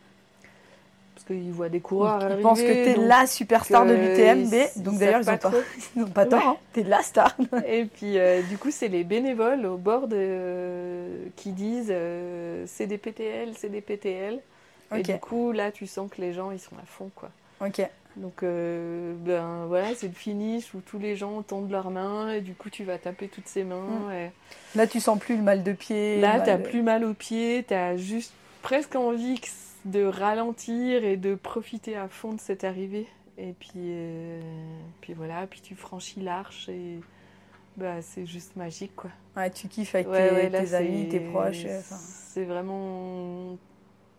parce qu'ils voient des coureurs Ils arriver. pensent que t'es la superstar de euh, l'UTMB. Donc d'ailleurs, ils savent ont pas, <laughs> ils ont pas tort. Ouais. hein. T'es la star. <laughs> Et puis euh, du coup c'est les bénévoles au bord de... qui disent euh, c'est des PTL, c'est des PTL. Et du coup là tu sens que les gens ils sont à fond quoi. Ok. Donc, euh, ben voilà, c'est le finish où tous les gens tendent leurs mains et du coup, tu vas taper toutes ces mains. Mm. et Là, tu sens plus le mal de pied. Là, t'as de- plus mal aux pieds, t'as juste presque envie que- de ralentir et de profiter à fond de cette arrivée. Et puis, euh, puis voilà, puis tu franchis l'arche et bah, c'est juste magique quoi. Ouais, tu kiffes avec Ouais, tes, ouais, là, tes amis, tes proches. euh. C'est vraiment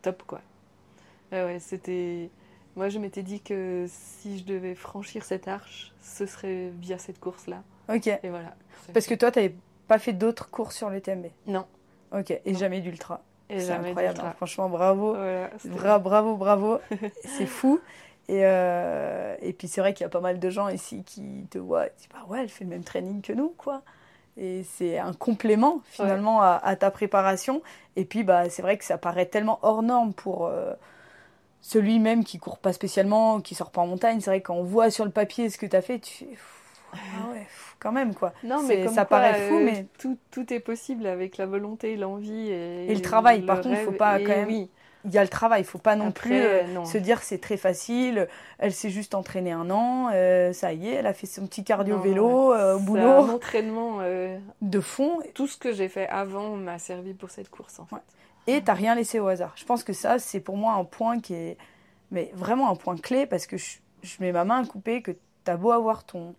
top quoi. Ouais, ouais, c'était. Moi, je m'étais dit que si je devais franchir cette arche, ce serait via cette course-là. Ok. Et voilà. Parce que toi, t'avais pas fait d'autres courses sur le TMB. Non. Ok. Et Non. jamais d'ultra? Et C'est incroyable. hein. Franchement, bravo. Voilà, Bra- bravo, bravo. <laughs> c'est fou. Et, euh, et puis c'est vrai qu'il y a pas mal de gens ici qui te voient disent bah ouais, elle fait le même training que nous, quoi. Et c'est un complément finalement à, à ta préparation. Et puis bah c'est vrai que ça paraît tellement hors norme pour euh, celui même qui court pas spécialement, qui sort pas en montagne. C'est vrai que quand on voit sur le papier ce que tu as fait, tu fais ah ouais, quand même quoi. Non, mais ça quoi, paraît fou, euh, mais tout, tout est possible avec la volonté, l'envie et, Et le travail. Par contre, faut rêve. pas quand même Oui. il y a le travail. Il faut pas non Après, plus euh, non. se dire c'est très facile. Elle s'est juste entraînée un an, euh, ça y est, elle a fait son petit cardio Non, vélo au C'est un boulot entraînement. de fond tout ce que j'ai fait avant m'a servi pour cette course en fait. Ouais. et t'as rien laissé au hasard. Je pense que ça c'est pour moi un point qui est mais vraiment un point clé parce que je, je mets ma main à couper que t'as beau avoir ton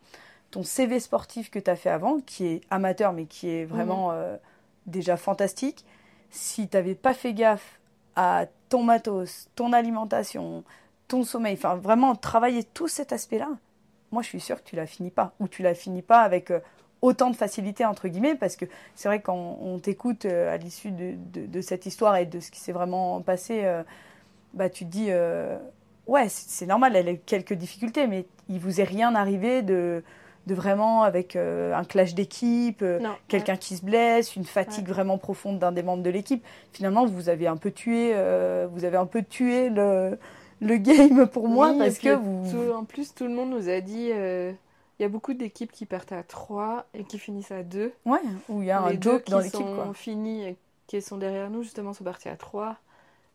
ton CV sportif que t'as fait avant qui est amateur mais qui est vraiment euh, déjà fantastique. Si t'avais pas fait gaffe à ton matos, ton alimentation, ton sommeil, enfin vraiment travailler tout cet aspect-là, moi je suis sûre que tu la finis pas ou tu la finis pas avec euh, autant de facilité entre guillemets parce que c'est vrai quand on t'écoute euh, à l'issue de, de- de cette histoire et de ce qui s'est vraiment passé, euh, bah tu te dis ouais c'est normal, elle a quelques difficultés mais il vous est rien arrivé de de vraiment avec euh, un clash d'équipe, euh, quelqu'un qui se blesse, une fatigue vraiment profonde d'un des membres de l'équipe. Finalement, vous avez un peu tué, euh, vous avez un peu tué le, le <laughs> game pour moi Oui, parce que vous. tout- en plus, tout le monde nous a dit. Il y a beaucoup d'équipes qui partent à 3 et qui finissent à 2. Ouais, où il y a un Les joke qui dans l'équipe sont quoi. finis et qui sont derrière nous, justement, sont partis à 3.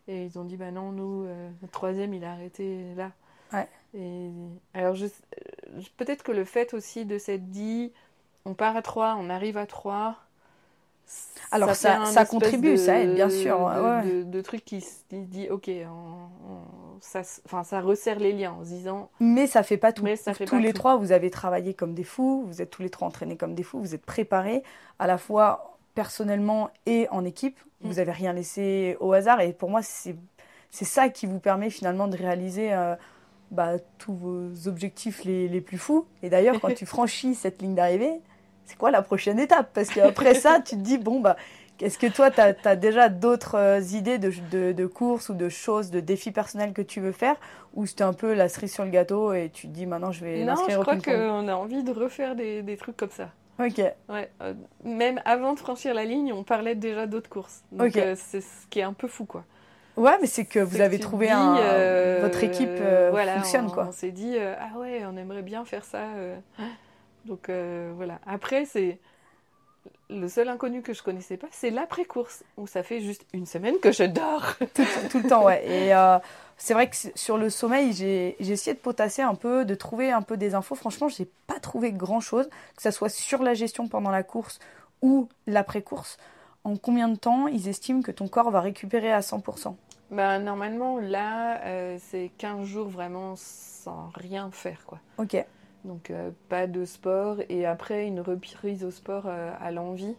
Et ils ont dit, bah non, nous, notre troisième, il a arrêté là. Ouais. Et alors, euh, peut-être que le fait aussi de s'être dit, on part à 3, on arrive à 3. Alors, ça- contribue, de- ça aide, bien sûr, De, ouais, de- de truc qui se dit, ok, on- on- ça, resserre les liens en se disant, Mais ça fait pas tout. Mais ça fait tous pas les tout. trois, vous avez travaillé comme des fous, vous êtes tous les trois entraînés comme des fous, vous êtes préparés à la fois personnellement et en équipe. Mm. Vous avez rien laissé au hasard et pour moi, c'est c'est ça qui vous permet finalement de réaliser euh, bah, tous vos objectifs les, les plus fous. Et d'ailleurs, quand tu <laughs> franchis cette ligne d'arrivée, c'est quoi la prochaine étape? Parce qu'après ça, tu te dis, bon, bah, est-ce que toi, tu as, déjà d'autres euh, idées de, de, de courses ou de choses, de défis personnels que tu veux faire? Ou c'était un peu la cerise sur le gâteau et tu te dis, maintenant, je vais non, je crois qu'on a envie de refaire des, des trucs comme ça. Ok, Ouais, euh, même avant de franchir la ligne, on parlait déjà d'autres courses. Donc Ok. euh, c'est ce qui est un peu fou, quoi. Ouais, mais c'est que vous avez trouvé dis, un. euh, votre équipe euh, voilà, fonctionne, on, quoi. On s'est dit, euh, ah ouais, on aimerait bien faire ça. Donc voilà. Après, c'est le seul inconnu que je connaissais pas, c'est l'après-course, où ça fait juste une semaine que je dors. tout, tout le temps, ouais. Et c'est vrai que sur le sommeil, j'ai essayé de potasser un peu, de trouver un peu des infos. Franchement, j'ai pas trouvé grand chose, que ça soit sur la gestion pendant la course ou l'après-course. En combien de temps ils estiment que ton corps va récupérer à 100% bah, normalement, là, euh, c'est 15 jours vraiment sans rien faire, quoi. Ok, Donc euh, pas de sport et après une reprise au sport euh, à l'envie.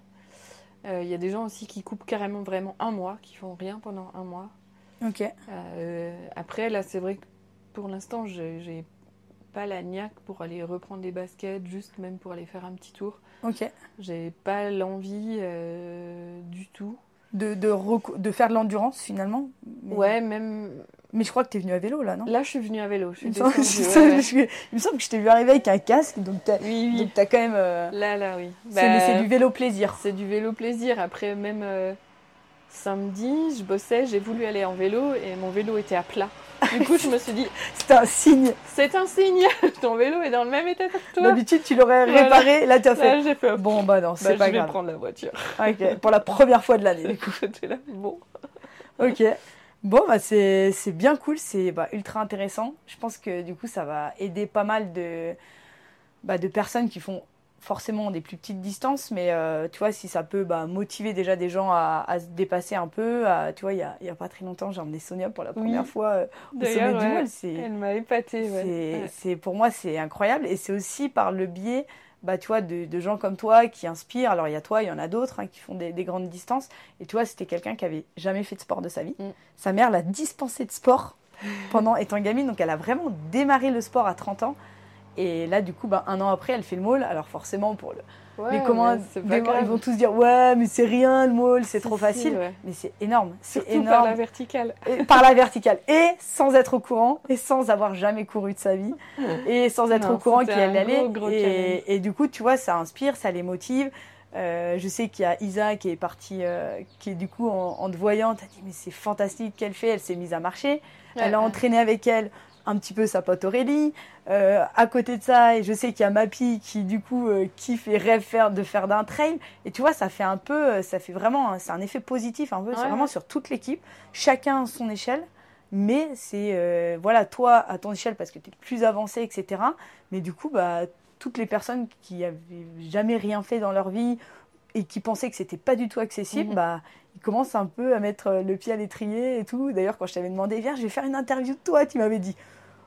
Il y a des gens aussi qui coupent carrément vraiment un mois, qui font rien pendant un mois. ok, après là c'est vrai que pour l'instant j'ai pas la niaque pour aller reprendre des baskets, juste même pour aller faire un petit tour. ok. J'ai pas l'envie euh, du tout. De, de, de faire de l'endurance finalement mais, Ouais même Mais je crois que tu es venu à vélo là, non? Là je suis venue à vélo. Je suis il me, semble, descendue, il ouais, me ouais. semble- il me semble que je t'ai vu arriver avec un casque, donc t'as Oui oui. quand même. euh, Là là oui. c'est Bah, du vélo plaisir. C'est du vélo plaisir. Après, même euh, samedi, je bossais, j'ai voulu aller en vélo et mon vélo était à plat. Du <laughs> coup, je me suis dit, C'était un signe. c'est un signe, <laughs> ton vélo est dans le même état que toi. D'habitude, tu l'aurais Voilà. réparé. Là, tu as fait. Là, j'ai fait, Bon, bah non, bah, c'est je pas vais grave. prendre la voiture. Ok, Pour la première fois de l'année. Du coup, <laughs> là, bon. Ok. Bon, bah c'est c'est bien cool, c'est bah, ultra intéressant. Je pense que du coup, ça va aider pas mal de, bah, de personnes qui font forcément des plus petites distances, mais euh, tu vois, si ça peut bah, motiver déjà des gens à, à se dépasser un peu, à- tu vois, il y a, y a pas très longtemps, j'ai emmené Sonia pour la première fois euh, au sommet du ouais. C'est, elle m'a épatée. ouais. Ouais. pour moi, c'est incroyable. Et c'est aussi par le biais, bah, tu vois, de, de gens comme toi qui inspirent. Alors, il y a toi, il y en a d'autres hein, qui font des, des grandes distances. Et tu vois, c'était quelqu'un qui avait jamais fait de sport de sa vie. Mm. Sa mère l'a dispensé de sport pendant étant gamine. Donc, elle a vraiment démarré le sport à 30 ans. Et là, du coup, bah, un an après, elle fait le maul. Alors, forcément, pour le, Ouais, les mais pas ils vont tous dire Ouais, mais c'est rien le maul, c'est trop si, facile. ouais. Mais c'est énorme. C'est énorme par la verticale. et par la verticale et sans être au courant et sans avoir jamais couru de sa vie <laughs> et sans être Non, au courant un allait gros, gros challenge. et, et du coup tu vois ça inspire ça les motive Euh, je sais qu'il y a Isa qui est partie euh, qui est du coup en, en te voyant t'as dit mais c'est fantastique qu'elle fait elle s'est mise à marcher elle a entraîné avec elle un petit peu sa pote Aurélie. Euh, à côté de ça, et je sais qu'il y a Mappy qui du coup euh, kiffe et rêve faire, de faire d'un trail. Et tu vois, ça fait un peu, euh, ça fait vraiment, c'est un effet positif un peu, c'est vraiment ouais. sur toute l'équipe, chacun à son échelle. Mais c'est euh, voilà, toi à ton échelle parce que tu es plus avancé, etc. Mais du coup, bah, toutes les personnes qui avaient jamais rien fait dans leur vie et qui pensaient que c'était pas du tout accessible, Mhm. bah, ils commencent un peu à mettre euh, le pied à l'étrier et tout. D'ailleurs, quand je t'avais demandé, viens, je vais faire une interview de toi, tu m'avais dit,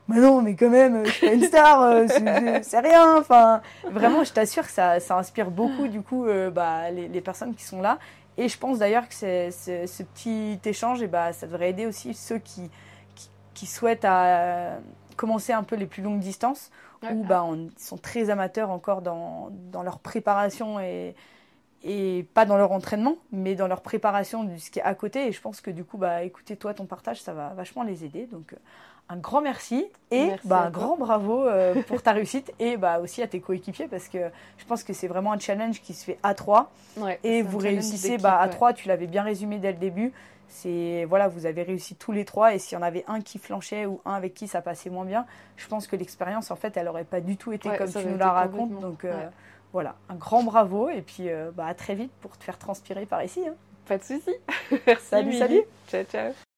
mais non, mais quand même, je suis une star, euh, c'est- <laughs> c'est rien. Enfin, vraiment, je t'assure que ça, ça inspire beaucoup, du coup, euh, bah, les, les personnes qui sont là. Et je pense d'ailleurs que ce petit échange, et bah, ça devrait aider aussi ceux qui, qui, qui souhaitent à, commencer un peu les plus longues distances, Ouais. où bah, on, ils sont très amateurs encore dans, dans leur préparation et, et pas dans leur entraînement, mais dans leur préparation de ce qui est à côté. Et je pense que du coup, bah, écoutez, toi, ton partage, ça va vachement les aider. Donc, euh, un grand merci et Merci bah, un grand bravo euh, pour ta réussite et bah, aussi à tes coéquipiers parce que je pense que c'est vraiment un challenge qui se fait à trois Ouais, et vous réussissez bah, à ouais. trois. Tu l'avais bien résumé dès le début. C'est voilà, vous avez réussi tous les trois et s'il y en avait un qui flanchait ou un avec qui ça passait moins bien, je pense que l'expérience en fait, elle aurait pas du tout été Ouais, comme tu nous la racontes. Donc euh. Voilà, un grand bravo et puis euh, bah, à très vite pour te faire transpirer par ici. hein. Pas de soucis. <laughs> Merci, Salut, Milly. salut. Ciao, ciao.